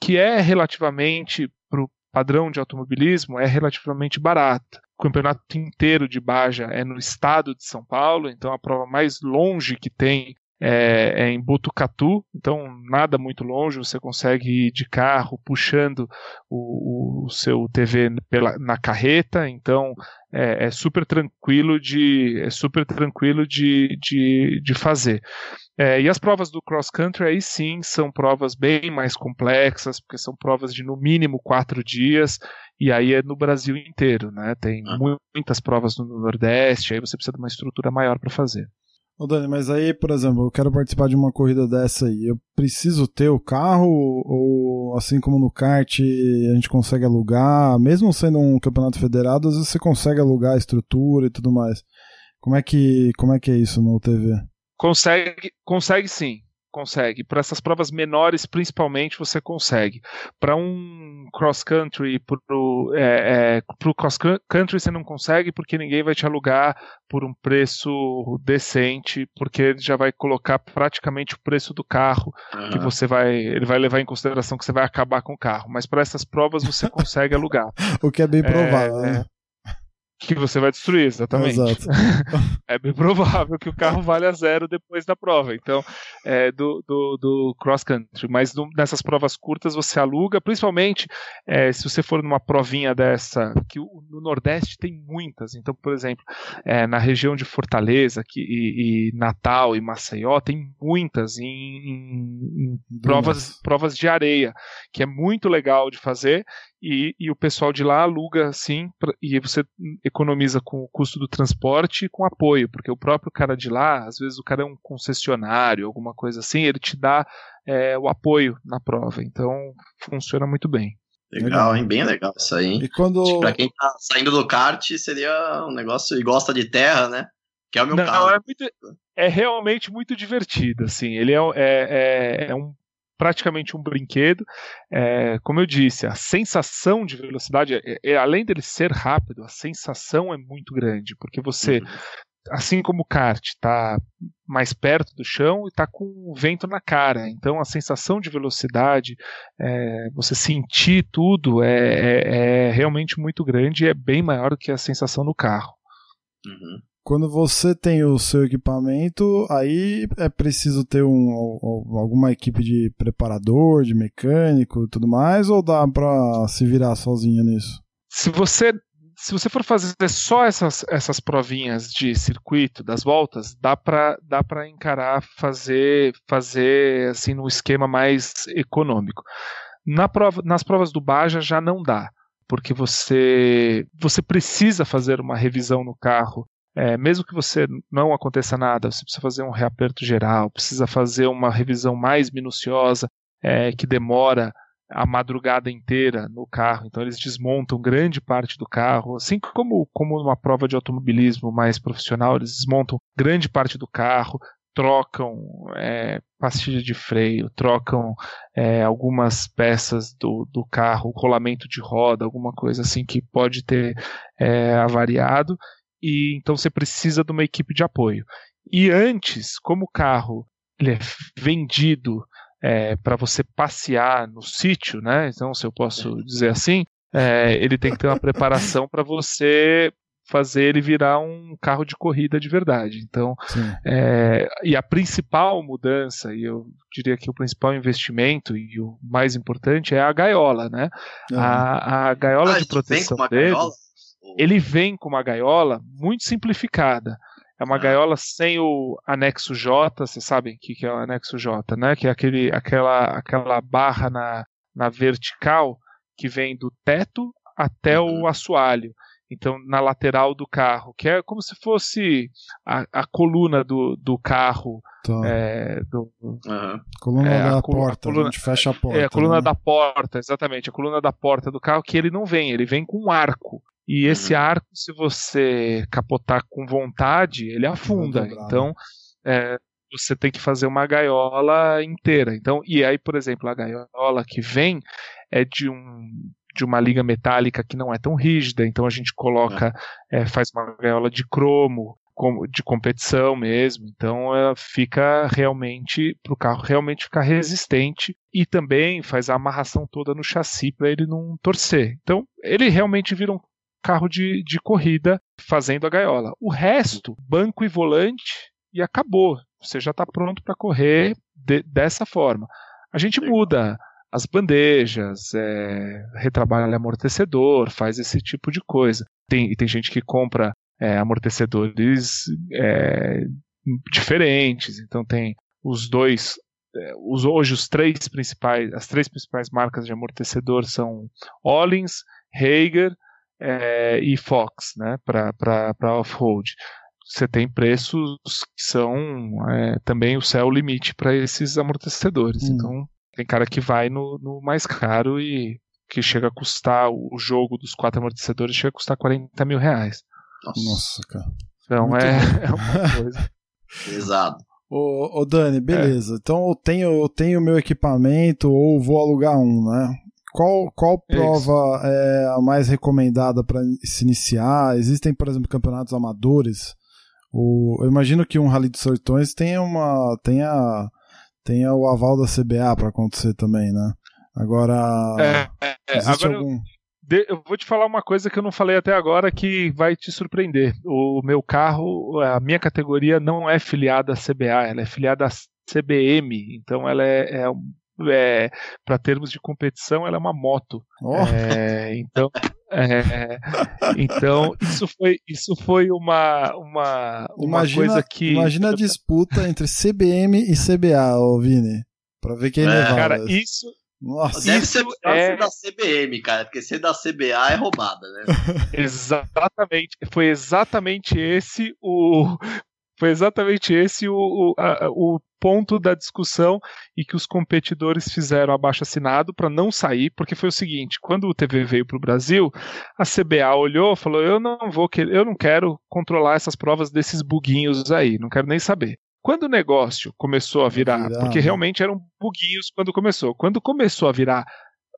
C: que é relativamente, para o padrão de automobilismo, é relativamente barata. O campeonato inteiro de Baja é no estado de São Paulo, então a prova mais longe que tem é, é, em Botucatu, então nada muito longe, você consegue ir de carro puxando o, o seu TV pela, na carreta, então é, é, super tranquilo de é super tranquilo de, de, de fazer. É, e as provas do cross country aí sim são provas bem mais complexas, porque são provas de no mínimo quatro dias, e aí é no Brasil inteiro, né? Tem ah. muitas provas no Nordeste, aí você precisa de uma estrutura maior para fazer.
A: Ô Dani, mas aí, por exemplo, eu quero participar de uma corrida dessa aí. Eu preciso ter o carro ou assim como no kart a gente consegue alugar, mesmo sendo um campeonato federado, às vezes você consegue alugar a estrutura e tudo mais. Como é que, como é, que é isso no TV?
C: Consegue, consegue sim consegue. Para essas provas menores, principalmente, você consegue. Para um cross country, para o é, é, cross country você não consegue porque ninguém vai te alugar por um preço decente, porque ele já vai colocar praticamente o preço do carro uhum. que você vai, ele vai levar em consideração que você vai acabar com o carro. Mas para essas provas você consegue alugar.
A: o que é bem provável. É, né?
C: Que você vai destruir, exatamente. Exato. é bem provável que o carro valha zero depois da prova. Então, é, do, do, do cross country. Mas no, nessas provas curtas você aluga, principalmente é, se você for numa provinha dessa, que o, no Nordeste tem muitas. Então, por exemplo, é, na região de Fortaleza que, e, e, Natal e Maceió tem muitas em, em, em provas, provas de areia, que é muito legal de fazer e, e, o pessoal de lá aluga sim, e você economiza com o custo do transporte e com apoio, porque o próprio cara de lá, às vezes o cara é um concessionário, alguma coisa assim, ele te dá é, o apoio na prova, então funciona muito bem.
B: Legal, hein? Bem legal isso aí, hein? E quando... Pra quem tá saindo do kart, seria um negócio e gosta de terra, né? Que é o meu Não, caso.
C: É, muito, é realmente muito divertido, assim. Ele é, é, é, é um praticamente um brinquedo. É, como eu disse, a sensação de velocidade, é, é, além dele ser rápido, a sensação é muito grande, porque você, uhum. assim como o kart, está mais perto do chão e está com o vento na cara. Então a sensação de velocidade, é, você sentir tudo, é, é, é, realmente muito grande e é bem maior do que a sensação no carro.
A: Uhum. Quando você tem o seu equipamento, aí é preciso ter um, alguma equipe de preparador, de mecânico e tudo mais, ou dá para se virar sozinho nisso?
C: Se você se você for fazer só essas, essas provinhas de circuito das voltas, dá para dá encarar fazer fazer assim no esquema mais econômico. Na prova, nas provas do Baja já não dá, porque você você precisa fazer uma revisão no carro é, mesmo que você não aconteça nada, você precisa fazer um reaperto geral, precisa fazer uma revisão mais minuciosa, é, que demora a madrugada inteira no carro, então eles desmontam grande parte do carro, assim como, como numa prova de automobilismo mais profissional, eles desmontam grande parte do carro, trocam é, pastilha de freio, trocam é, algumas peças do, do carro, rolamento de roda, alguma coisa assim que pode ter é, avariado, e então você precisa de uma equipe de apoio. E antes, como o carro ele é vendido é, para você passear no sítio, né? Então, se eu posso dizer assim, é, ele tem que ter uma preparação para você fazer ele virar um carro de corrida de verdade. Então, é, e a principal mudança, e eu diria que o principal investimento e o mais importante é a gaiola, né? Uhum. A, a, gaiola ah, de proteção dele, gaiola? Ele vem com uma gaiola muito simplificada. É uma ah. gaiola sem o anexo J, vocês sabem o que, que é o anexo J, né? Que é aquele, aquela, aquela barra na, na vertical que vem do teto até uhum. o assoalho. Então, na lateral do carro, que é como se fosse a, a coluna do, do carro. Tá. É, do,
A: uhum. Coluna é, da a, porta, a, coluna, a gente fecha a porta.
C: É, a coluna né? da porta, exatamente. A coluna da porta do carro, que ele não vem, ele vem com um arco. E esse uhum. arco, se você capotar com vontade, ele afunda. Então, é, você tem que fazer uma gaiola inteira. Então, e aí, por exemplo, a gaiola que vem é de um de uma liga metálica que não é tão rígida, então a gente coloca, é. É, faz uma gaiola de cromo, de competição mesmo, então ela fica realmente para o carro realmente ficar resistente e também faz a amarração toda no chassi para ele não torcer. Então ele realmente vira um carro de, de corrida fazendo a gaiola. O resto, banco e volante e acabou. Você já está pronto para correr de, dessa forma. A gente muda as bandejas, é, retrabalha amortecedor, faz esse tipo de coisa. Tem, e tem gente que compra é, amortecedores é, diferentes, então tem os dois. É, os, hoje os três principais, as três principais marcas de amortecedor são Ollins, Hager é, e Fox, né, para off-road. Você tem preços que são é, também o céu limite para esses amortecedores. Hum. Então tem cara que vai no, no mais caro e que chega a custar o jogo dos quatro amortecedores chega a custar 40 mil reais.
A: Nossa, cara.
C: Então é, é, uma coisa.
B: Pesado.
A: Ô, ô Dani, beleza. É. Então eu tenho eu tenho meu equipamento ou vou alugar um, né? Qual, qual prova Isso. é a mais recomendada para se iniciar? Existem, por exemplo, campeonatos amadores? O, eu imagino que um Rally dos Sertões tenha uma tenha tem o aval da CBA para acontecer também, né? Agora.
C: É, é, é. agora algum... eu, eu vou te falar uma coisa que eu não falei até agora que vai te surpreender. O meu carro, a minha categoria não é filiada à CBA, ela é filiada à CBM, então ela é, é é, para termos de competição, ela é uma moto. Oh. É, então, é, então isso foi isso foi uma uma, uma imagina, coisa que
A: imagina a disputa entre CBM e CBA, ô Vini, para ver quem é, levava.
C: Cara, isso
B: nossa, Deve isso ser é... da CBM, cara, porque ser da CBA é roubada, né?
C: exatamente, foi exatamente esse o foi exatamente esse o, o, a, o ponto da discussão e que os competidores fizeram abaixo assinado para não sair, porque foi o seguinte: quando o TV veio para o Brasil, a CBA olhou, falou: eu não vou, eu não quero controlar essas provas desses buguinhos aí, não quero nem saber. Quando o negócio começou a virar, porque né? realmente eram buguinhos quando começou, quando começou a virar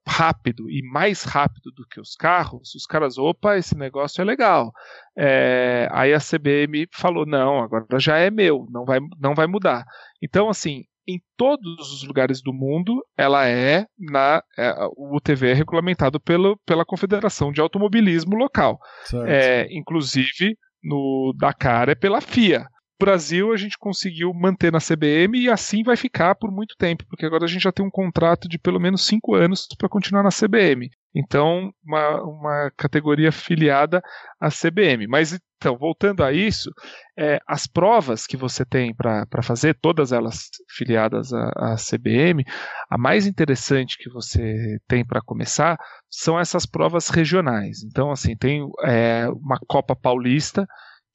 C: rápido e mais rápido do que os carros, os caras, opa, esse negócio é legal. É, aí a CBM falou, não, agora já é meu, não vai, não vai mudar. Então, assim, em todos os lugares do mundo, ela é na é, o TV é regulamentado pelo, pela Confederação de Automobilismo local. É, inclusive no Dakar é pela FIA. Brasil a gente conseguiu manter na CBM e assim vai ficar por muito tempo, porque agora a gente já tem um contrato de pelo menos cinco anos para continuar na CBM. Então, uma, uma categoria filiada à CBM. Mas então, voltando a isso, é, as provas que você tem para fazer, todas elas filiadas à, à, CBM, a mais interessante que você tem para começar são essas provas regionais. Então, assim, tem é, uma Copa Paulista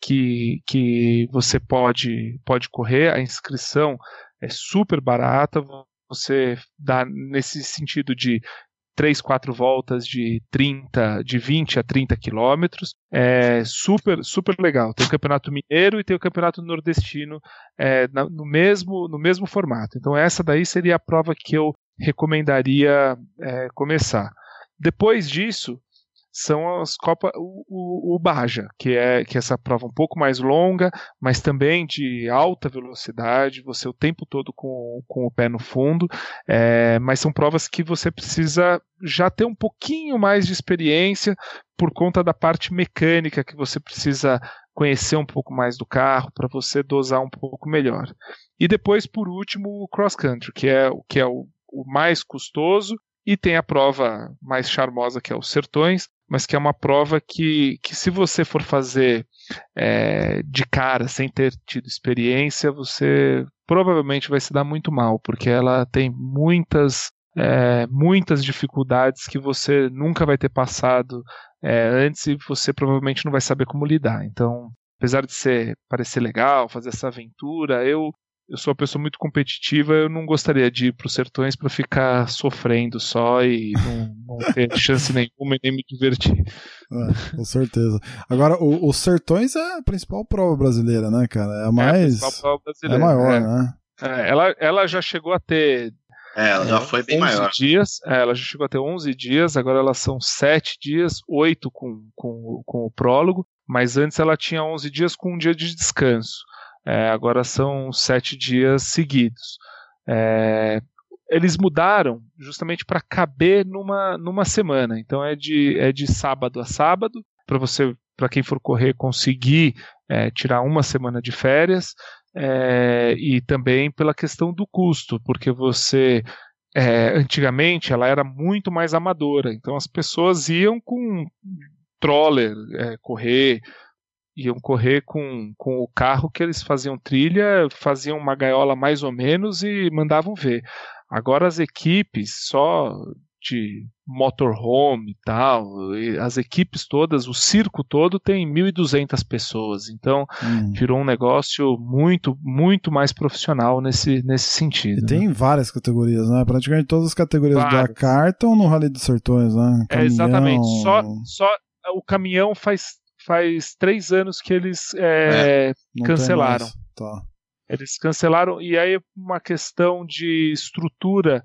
C: que, que você pode, pode correr, a inscrição é super barata, você dá nesse sentido de três, quatro voltas de 30, de 20 a 30 quilômetros. É super, super legal. Tem o Campeonato Mineiro e tem o Campeonato Nordestino é, no, mesmo, no mesmo formato. Então essa daí seria a prova que eu recomendaria é, começar. Depois disso, são as Copas, o, o, o, Baja, que é, que é essa prova um pouco mais longa, mas também de alta velocidade, você o tempo todo com, com o pé no fundo, é, mas são provas que você precisa já ter um pouquinho mais de experiência por conta da parte mecânica que você precisa conhecer um pouco mais do carro para você dosar um pouco melhor. E depois, por último, o cross country, que é, que é o, o mais custoso e tem a prova mais charmosa que é os Sertões, mas que é uma prova que, que se você for fazer é, de cara, sem ter tido experiência, você provavelmente vai se dar muito mal, porque ela tem muitas, é, muitas dificuldades que você nunca vai ter passado é, antes e você provavelmente não vai saber como lidar. Então, apesar de ser parecer legal, fazer essa aventura, eu eu sou uma pessoa muito competitiva, eu não gostaria de ir para os sertões para ficar sofrendo só e não, não, ter chance nenhuma e nem me divertir.
A: É, com certeza. Agora, os sertões é a principal prova brasileira, né, cara? É a mais. É, a prova brasileira. é maior, é. né?
C: É, ela, ela já chegou a ter.
B: É, ela já foi bem maior.
C: dias, é, ela já chegou a ter 11 dias, agora elas são 7 dias, 8 com, com, com o prólogo, mas antes ela tinha 11 dias com um dia de descanso. É, agora são sete dias seguidos. É, eles mudaram justamente para caber numa, numa semana. Então é de, é de sábado a sábado, para você, para quem for correr, conseguir é, tirar uma semana de férias. É, e também pela questão do custo, porque você é, antigamente ela era muito mais amadora, então as pessoas iam com troller é, correr, iam correr com, com o carro que eles faziam trilha, faziam uma gaiola mais ou menos e mandavam ver. Agora as equipes só de motorhome e tal, as equipes todas, o circo todo tem 1.200 pessoas, então hum. virou um negócio muito, muito mais profissional nesse, nesse sentido.
A: E tem né? várias categorias, né? Praticamente todas as categorias várias. do Dakar estão no Rally dos Sertões, né?
C: Caminhão... É, exatamente, só, só o caminhão faz faz três anos que eles é, é, cancelaram.
A: Tá.
C: Eles cancelaram, e aí uma questão de estrutura,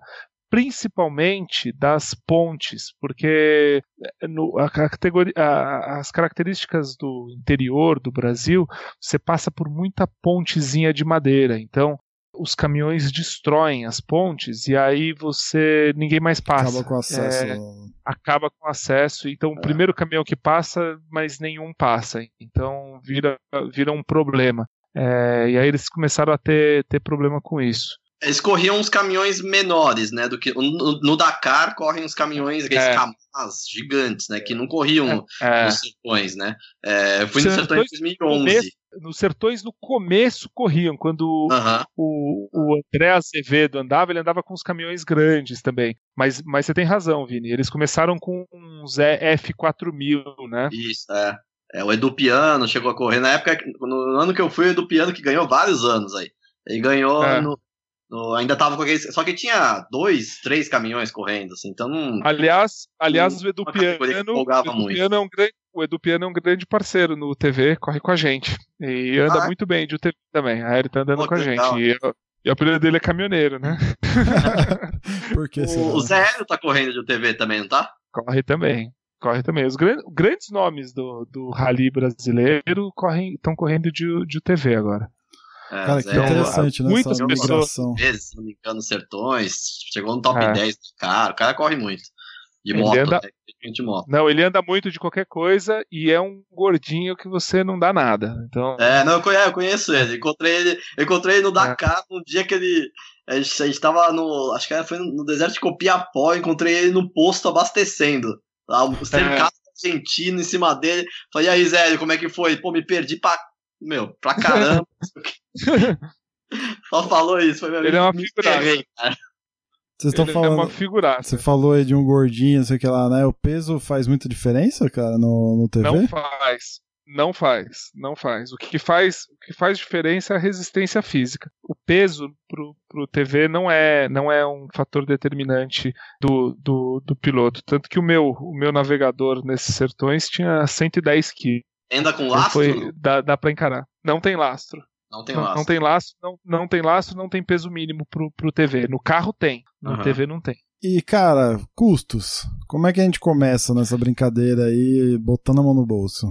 C: principalmente das pontes, porque é, no, a categoria, a, as características do interior do Brasil, você passa por muita pontezinha de madeira. Então, os caminhões destroem as pontes e aí você ninguém mais passa.
A: Acaba com acesso.
C: É, acaba com acesso. Então o é. primeiro caminhão que passa, mas nenhum passa. Então vira, vira um problema. É, e aí eles começaram a ter, ter problema com isso.
B: Eles corriam uns caminhões menores, né? Do que no, no Dakar correm uns caminhões é. gigantes, né? Que não corriam é. nos sertões, né? É, eu fui nos sertões em 2011
C: nos sertões no começo corriam, quando uhum. o, o André Azevedo andava, ele andava com os caminhões grandes também. Mas, mas você tem razão, Vini. Eles começaram com uns F4000, né?
B: Isso, é. é o Edu Piano chegou a correr. Na época, no ano que eu fui, o Edu Piano que ganhou vários anos aí. Ele ganhou é. no, ainda tava com aqueles. Só que tinha dois, três caminhões correndo, assim, então não.
C: Aliás, aliás o Edu Piano, o Edu Piano é um grande o Edu Piano é um grande parceiro no TV, corre com a gente. E anda ah, é? muito bem de UTV também. Aí ele tá andando Pô, com a legal. gente. E, e o apelido dele é caminhoneiro, né?
A: Por que
B: o, o Zé Hélio tá correndo de UTV também, não tá?
C: Corre também. Corre também. Os grandes, grandes nomes do, do rally brasileiro correm, estão correndo de, de UTV agora.
A: É, Cara, que interessante, né?
C: Muitas pessoas.
B: Vezes, se não me engano, Sertões. Chegou no top é. 10 cara. O cara corre muito. De
C: ele
B: moto,
C: anda...
B: né? de moto.
C: Não, ele anda muito de qualquer coisa e é um gordinho que você não dá nada. Então...
B: É, não, eu conheço ele. Encontrei ele, encontrei ele no Dakar é. um dia que ele. A gente, a gente tava no. Acho que foi no deserto de Copiapó, encontrei ele no posto abastecendo. Cercado é. argentino em cima dele. Falei, e aí, Zé, como é que foi? Pô, me perdi pra. Meu, pra caramba. Só falou isso, foi meu
C: Ele é uma figura.
A: Vocês estão falando. É uma
C: figuraça.
A: Você falou aí de um gordinho, sei que lá, né? O peso faz muita diferença, cara, no, no TV?
C: Não faz. Não faz, não faz. O que faz, o que faz diferença é a resistência física. O peso pro, pro TV não é, não é um fator determinante do, do, do piloto. Tanto que o meu, o meu navegador nesses sertões tinha 110 kg.
B: Ainda com lastro? Foi,
C: dá, dá para encarar. Não tem lastro.
B: Não tem lastro.
C: Não, não tem lastro, não, não tem lastro, não tem peso mínimo pro, pro TV. No carro tem, no uhum. TV não tem.
A: E, cara, custos. Como é que a gente começa nessa brincadeira aí, botando a mão no bolso?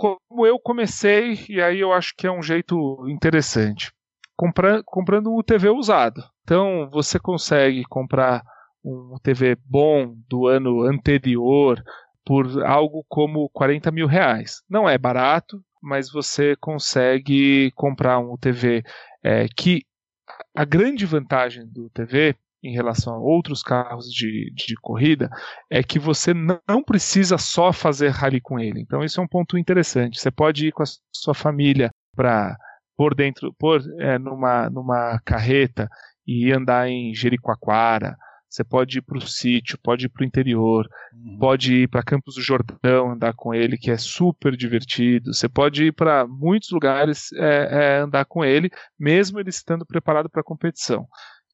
C: como eu comecei, e aí eu acho que é um jeito interessante. Compra, comprando um TV usado. Então você consegue comprar um TV bom do ano anterior por algo como 40 mil reais. Não é barato, mas você consegue comprar um TV é, que a grande vantagem do TV em relação a outros carros de, de corrida é que você não precisa só fazer rally com ele. Então isso é um ponto interessante. Você pode ir com a sua família para por dentro, por é, numa numa carreta e andar em Jericoacoara. Você pode ir para o sítio, pode ir para o interior, uhum. pode ir para Campos do Jordão andar com ele, que é super divertido. Você pode ir para muitos lugares é, é, andar com ele, mesmo ele estando preparado para a competição.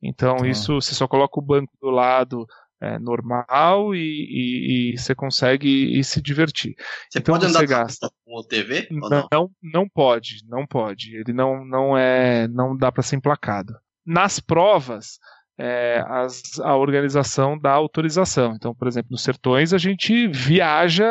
C: Então tá. isso você só coloca o banco do lado é, normal e, e, e, você consegue ir se divertir.
B: Você
C: então,
B: pode
C: você
B: andar
C: gasta.
B: com o TV?
C: Não, não, não pode, não pode. Ele não, não é, não dá para ser emplacado. Nas provas, é, as, a organização da autorização. Então, por exemplo, nos Sertões a gente viaja,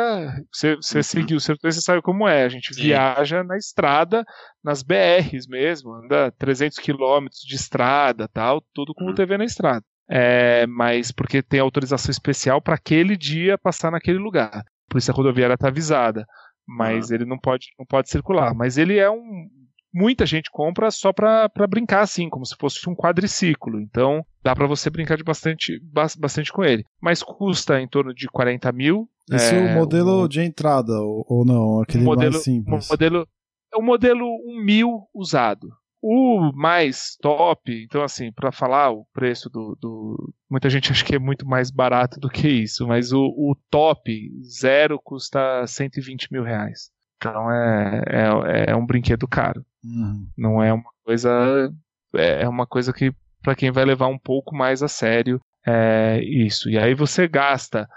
C: você, você uhum. seguiu os Sertões, você sabe como é, a gente Sim. viaja na estrada, nas BRs mesmo, anda 300 quilômetros de estrada, tal, tudo com uhum. o TV na estrada. É, mas porque tem autorização especial para aquele dia passar naquele lugar. Por isso a rodoviária está avisada. Mas uhum. ele não pode, não pode circular. Mas ele é um, muita gente compra só para brincar assim, como se fosse um quadriciclo. Então dá para você brincar de bastante, bastante com ele. Mas custa em torno de 40 mil.
A: Esse é, é o modelo o... de entrada ou, não? Aquele modelo, mais simples.
C: O modelo, é o modelo 1000 usado. O mais top, então assim, para falar o preço do, do, Muita gente acha que é muito mais barato do que isso, mas o, o top zero custa 120 mil reais. Então é, é, é um brinquedo caro. Uhum. Não é uma coisa. É, é uma coisa que, para quem vai levar um pouco mais a sério, é isso. E aí você gasta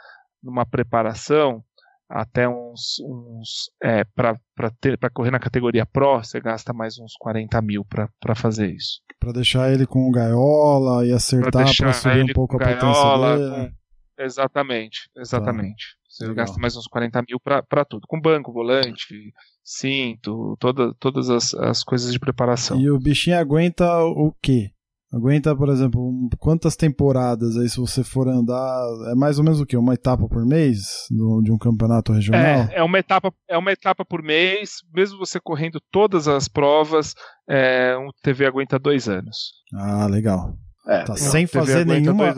C: numa preparação até uns. uns é, para correr na categoria Pro, você gasta mais uns 40 mil para fazer isso.
A: Para deixar ele com gaiola e acertar para subir um pouco a gaiola, potência dele.
C: Com... Exatamente, exatamente. Tá. Você Legal. gasta mais uns 40 mil para tudo. Com banco, volante, cinto, toda, todas as, as coisas de preparação.
A: E o bichinho aguenta o quê? Aguenta, por exemplo, um, quantas temporadas aí se você for andar? É mais ou menos o quê? Uma etapa por mês de um campeonato regional?
C: É, é, uma etapa, é uma etapa por mês, mesmo você correndo todas as provas, é, um TV aguenta dois anos.
A: Ah, legal. É, tá sem fazer nenhuma.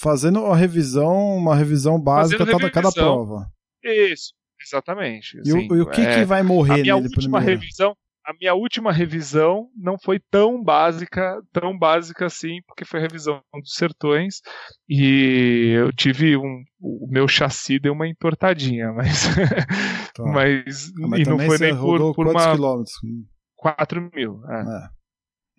A: Fazendo uma revisão, uma revisão básica cada, cada prova.
C: Isso, exatamente.
A: Assim, e, o, e, o, que, é, que vai morrer
C: a minha
A: nele
C: última
A: primeiro?
C: revisão A minha última revisão não foi tão básica, tão básica assim, porque foi a revisão dos sertões e eu tive um. O meu chassi deu uma entortadinha, mas. Tá. mas, ah, mas. e não foi nem por, por uma.
A: quilômetros?
C: 4 mil. É.
A: é.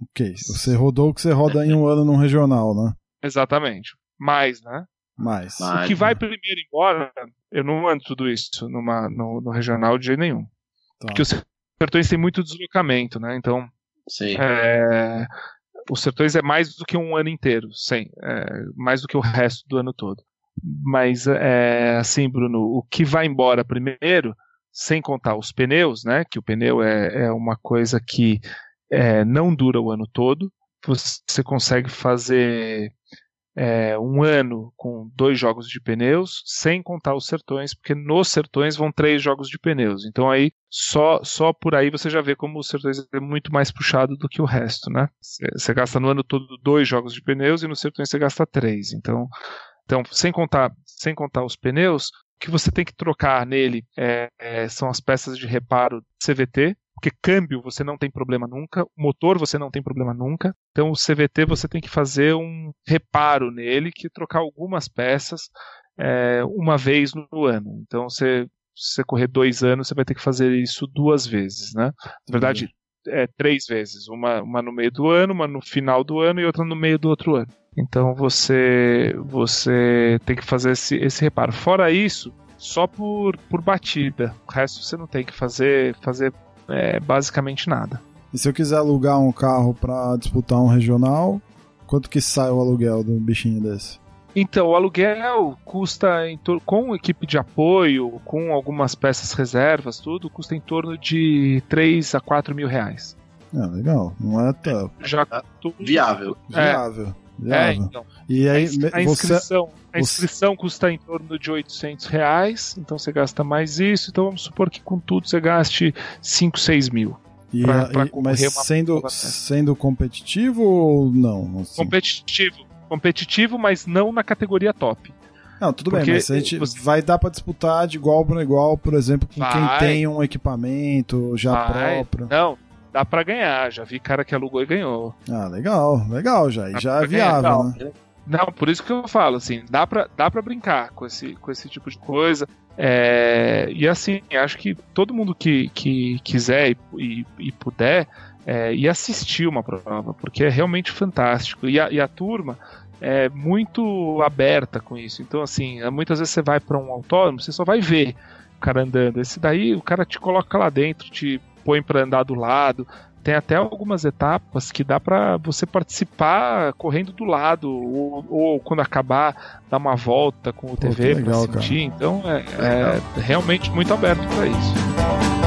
A: Ok. Você rodou o que você roda em um ano num regional, né?
C: Exatamente. Mais, né?
A: Mais.
C: O que vai primeiro embora, eu não ando tudo isso numa, no, no regional de jeito nenhum. Tá. Porque os sertões têm muito deslocamento, né? Então.
B: Sim.
C: É, os sertões é mais do que um ano inteiro, sim. É, mais do que o resto do ano todo. Mas, é, assim, Bruno, o que vai embora primeiro, sem contar os pneus, né? Que o pneu é, é uma coisa que é, não dura o ano todo. Você consegue fazer é, um ano com dois jogos de pneus, sem contar os sertões, porque nos sertões vão três jogos de pneus. Então aí só, só por aí você já vê como os sertões é muito mais puxado do que o resto, né? Você gasta no ano todo dois jogos de pneus e nos sertões você gasta três. Então, então sem contar sem contar os pneus, o que você tem que trocar nele é, é, são as peças de reparo CVT, porque câmbio você não tem problema nunca, motor você não tem problema nunca. Então o CVT você tem que fazer um reparo nele, que trocar algumas peças é, uma vez no ano. Então você se você correr dois anos, você vai ter que fazer isso duas vezes, né? Na verdade, é, três vezes. Uma, uma no meio do ano, uma no final do ano e outra no meio do outro ano. Então você você tem que fazer esse, esse reparo. Fora isso, só por, por batida. O resto você não tem que fazer, fazer é, basicamente nada.
A: E se eu quiser alugar um carro para disputar um regional, quanto que sai o aluguel de um bichinho desse?
C: Então, o aluguel custa, com equipe de apoio, com algumas peças reservas, tudo, custa em torno de 3 a 4 mil reais.
A: Ah, legal. Não é tão...
B: Já tudo viável.
A: É.
C: É, então.
A: E aí,
C: a, inscrição, você... a inscrição custa em torno de 800 reais, então você gasta mais isso. Então vamos supor que com tudo você gaste 5, 6 mil.
A: E, pra, pra e, mas sendo, sendo competitivo ou não?
C: Assim? Competitivo. Competitivo, mas não na categoria top.
A: Não, tudo Porque bem, mas a gente você... vai dar para disputar de igual para igual, por exemplo, com vai. quem tem um equipamento já vai. próprio.
C: Não, dá para ganhar. Já vi cara que alugou e ganhou.
A: Ah, legal, legal já. E já é viável, né?
C: Não, por isso que eu falo, assim, dá pra, dá pra brincar com esse, com esse tipo de coisa. É, e assim, acho que todo mundo que, que quiser e, e, e puder é, ir assistir uma prova, porque é realmente fantástico. E a, e a turma é muito aberta com isso. Então, assim, muitas vezes você vai para um autódromo, você só vai ver o cara andando. Esse daí, o cara te coloca lá dentro, te põe para andar do lado, tem até algumas etapas que dá para você participar correndo do lado ou, ou, quando acabar dar uma volta com o TV para sentir. Cara. Então é, é, realmente muito aberto para isso.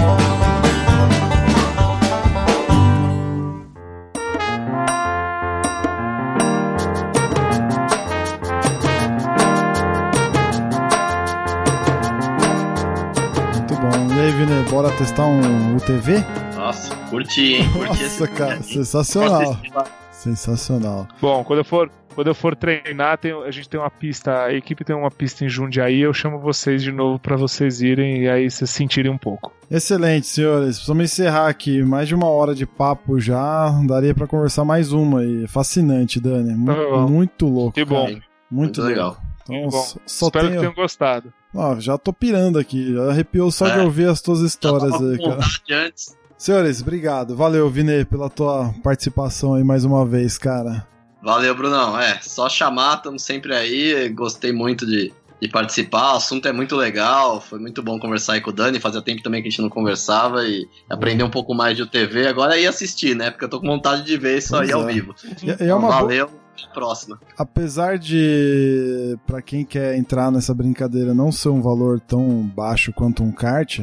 A: Bora testar um UTV?
B: Nossa, curti, hein? Curti
A: Nossa, cara, sensacional. Sensacional.
C: Bom, quando eu for, quando eu for treinar, tem, a gente tem uma pista, a equipe tem uma pista em Jundiaí, eu chamo vocês de novo para vocês irem e aí vocês sentirem um pouco.
A: Excelente, senhores. Precisamos encerrar aqui. Mais de uma hora de papo já. Daria para conversar mais uma aí. Fascinante, Dani. Muito, tá muito louco.
C: Que bom.
A: Muito, muito legal.
C: Então, bom. Só Espero tenho... que tenham gostado.
A: Ah, já tô pirando aqui. Já arrepiou só é. de ouvir as tuas histórias aí, cara. Antes. Senhores, obrigado. Valeu, Vini, pela tua participação aí mais uma vez, cara.
B: Valeu, Brunão. É, só chamar, estamos sempre aí. Gostei muito de, de participar. O assunto é muito legal. Foi muito bom conversar aí com o Dani. Fazia tempo também que a gente não conversava e aprender um pouco mais de UTV. Agora é ir assistir, né? Porque eu tô com vontade de ver isso pois aí é. ao vivo.
A: E, é então,
B: valeu. Bo... Próxima.
A: Apesar de, para quem quer entrar nessa brincadeira, não ser um valor tão baixo quanto um kart,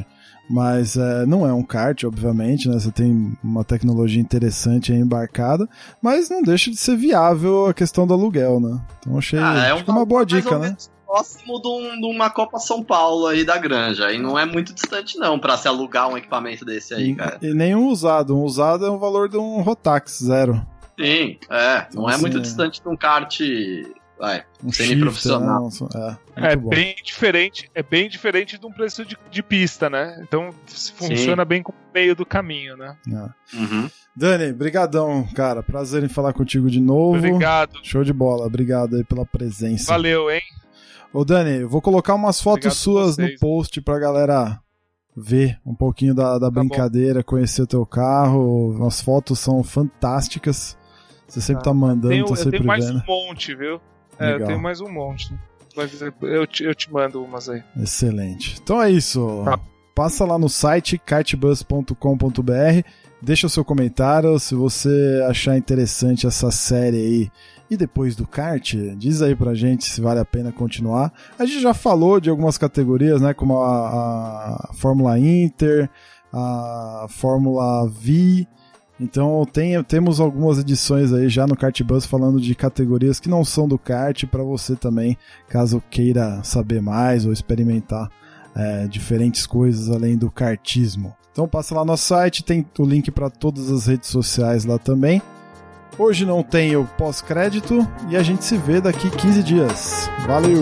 A: mas é, não é um kart, obviamente, né? Você tem uma tecnologia interessante aí embarcada, mas não deixa de ser viável a questão do aluguel, né? Então achei, ah, é um, uma boa dica, né?
B: Próximo de, um, de, uma Copa São Paulo aí da Granja. E não é muito distante, não, para se alugar um equipamento desse aí, cara.
A: E, nenhum usado. Um usado é o valor de um Rotax, zero.
B: Sim, é. Não então, é muito distante de um kart vai, um semi-profissional.
C: É, é bem diferente, é bem diferente de um preço de, de pista, né? Então funciona Sim. bem com o meio do caminho, né?
A: É. Uhum. Dani, brigadão, cara. Prazer em falar contigo de novo.
C: Obrigado.
A: Show de bola. Obrigado aí pela presença.
C: Valeu, hein?
A: Ô, Dani, eu vou colocar umas fotos Obrigado suas no post pra galera ver um pouquinho da, da tá brincadeira, bom. conhecer o teu carro. As fotos são fantásticas. Você sempre tá, tá mandando, tenho, tá sempre
C: eu tenho mais
A: vendo.
C: um monte, viu? É, eu tenho mais um monte. Eu te, eu te mando umas aí.
A: Excelente. Então é isso. Tá. Passa lá no site kartbus.com.br, deixa o seu comentário se você achar interessante essa série aí. E depois do kart, diz aí pra gente se vale a pena continuar. A gente já falou de algumas categorias, né, como a, a Fórmula Inter, a Fórmula V, então tem, temos algumas edições aí já no Kart Bus falando de categorias que não são do kart para você também, caso queira saber mais ou experimentar é, diferentes coisas além do kartismo. Então passa lá no site, tem o link para todas as redes sociais lá também. Hoje não tem o pós-crédito e a gente se vê daqui 15 dias. Valeu!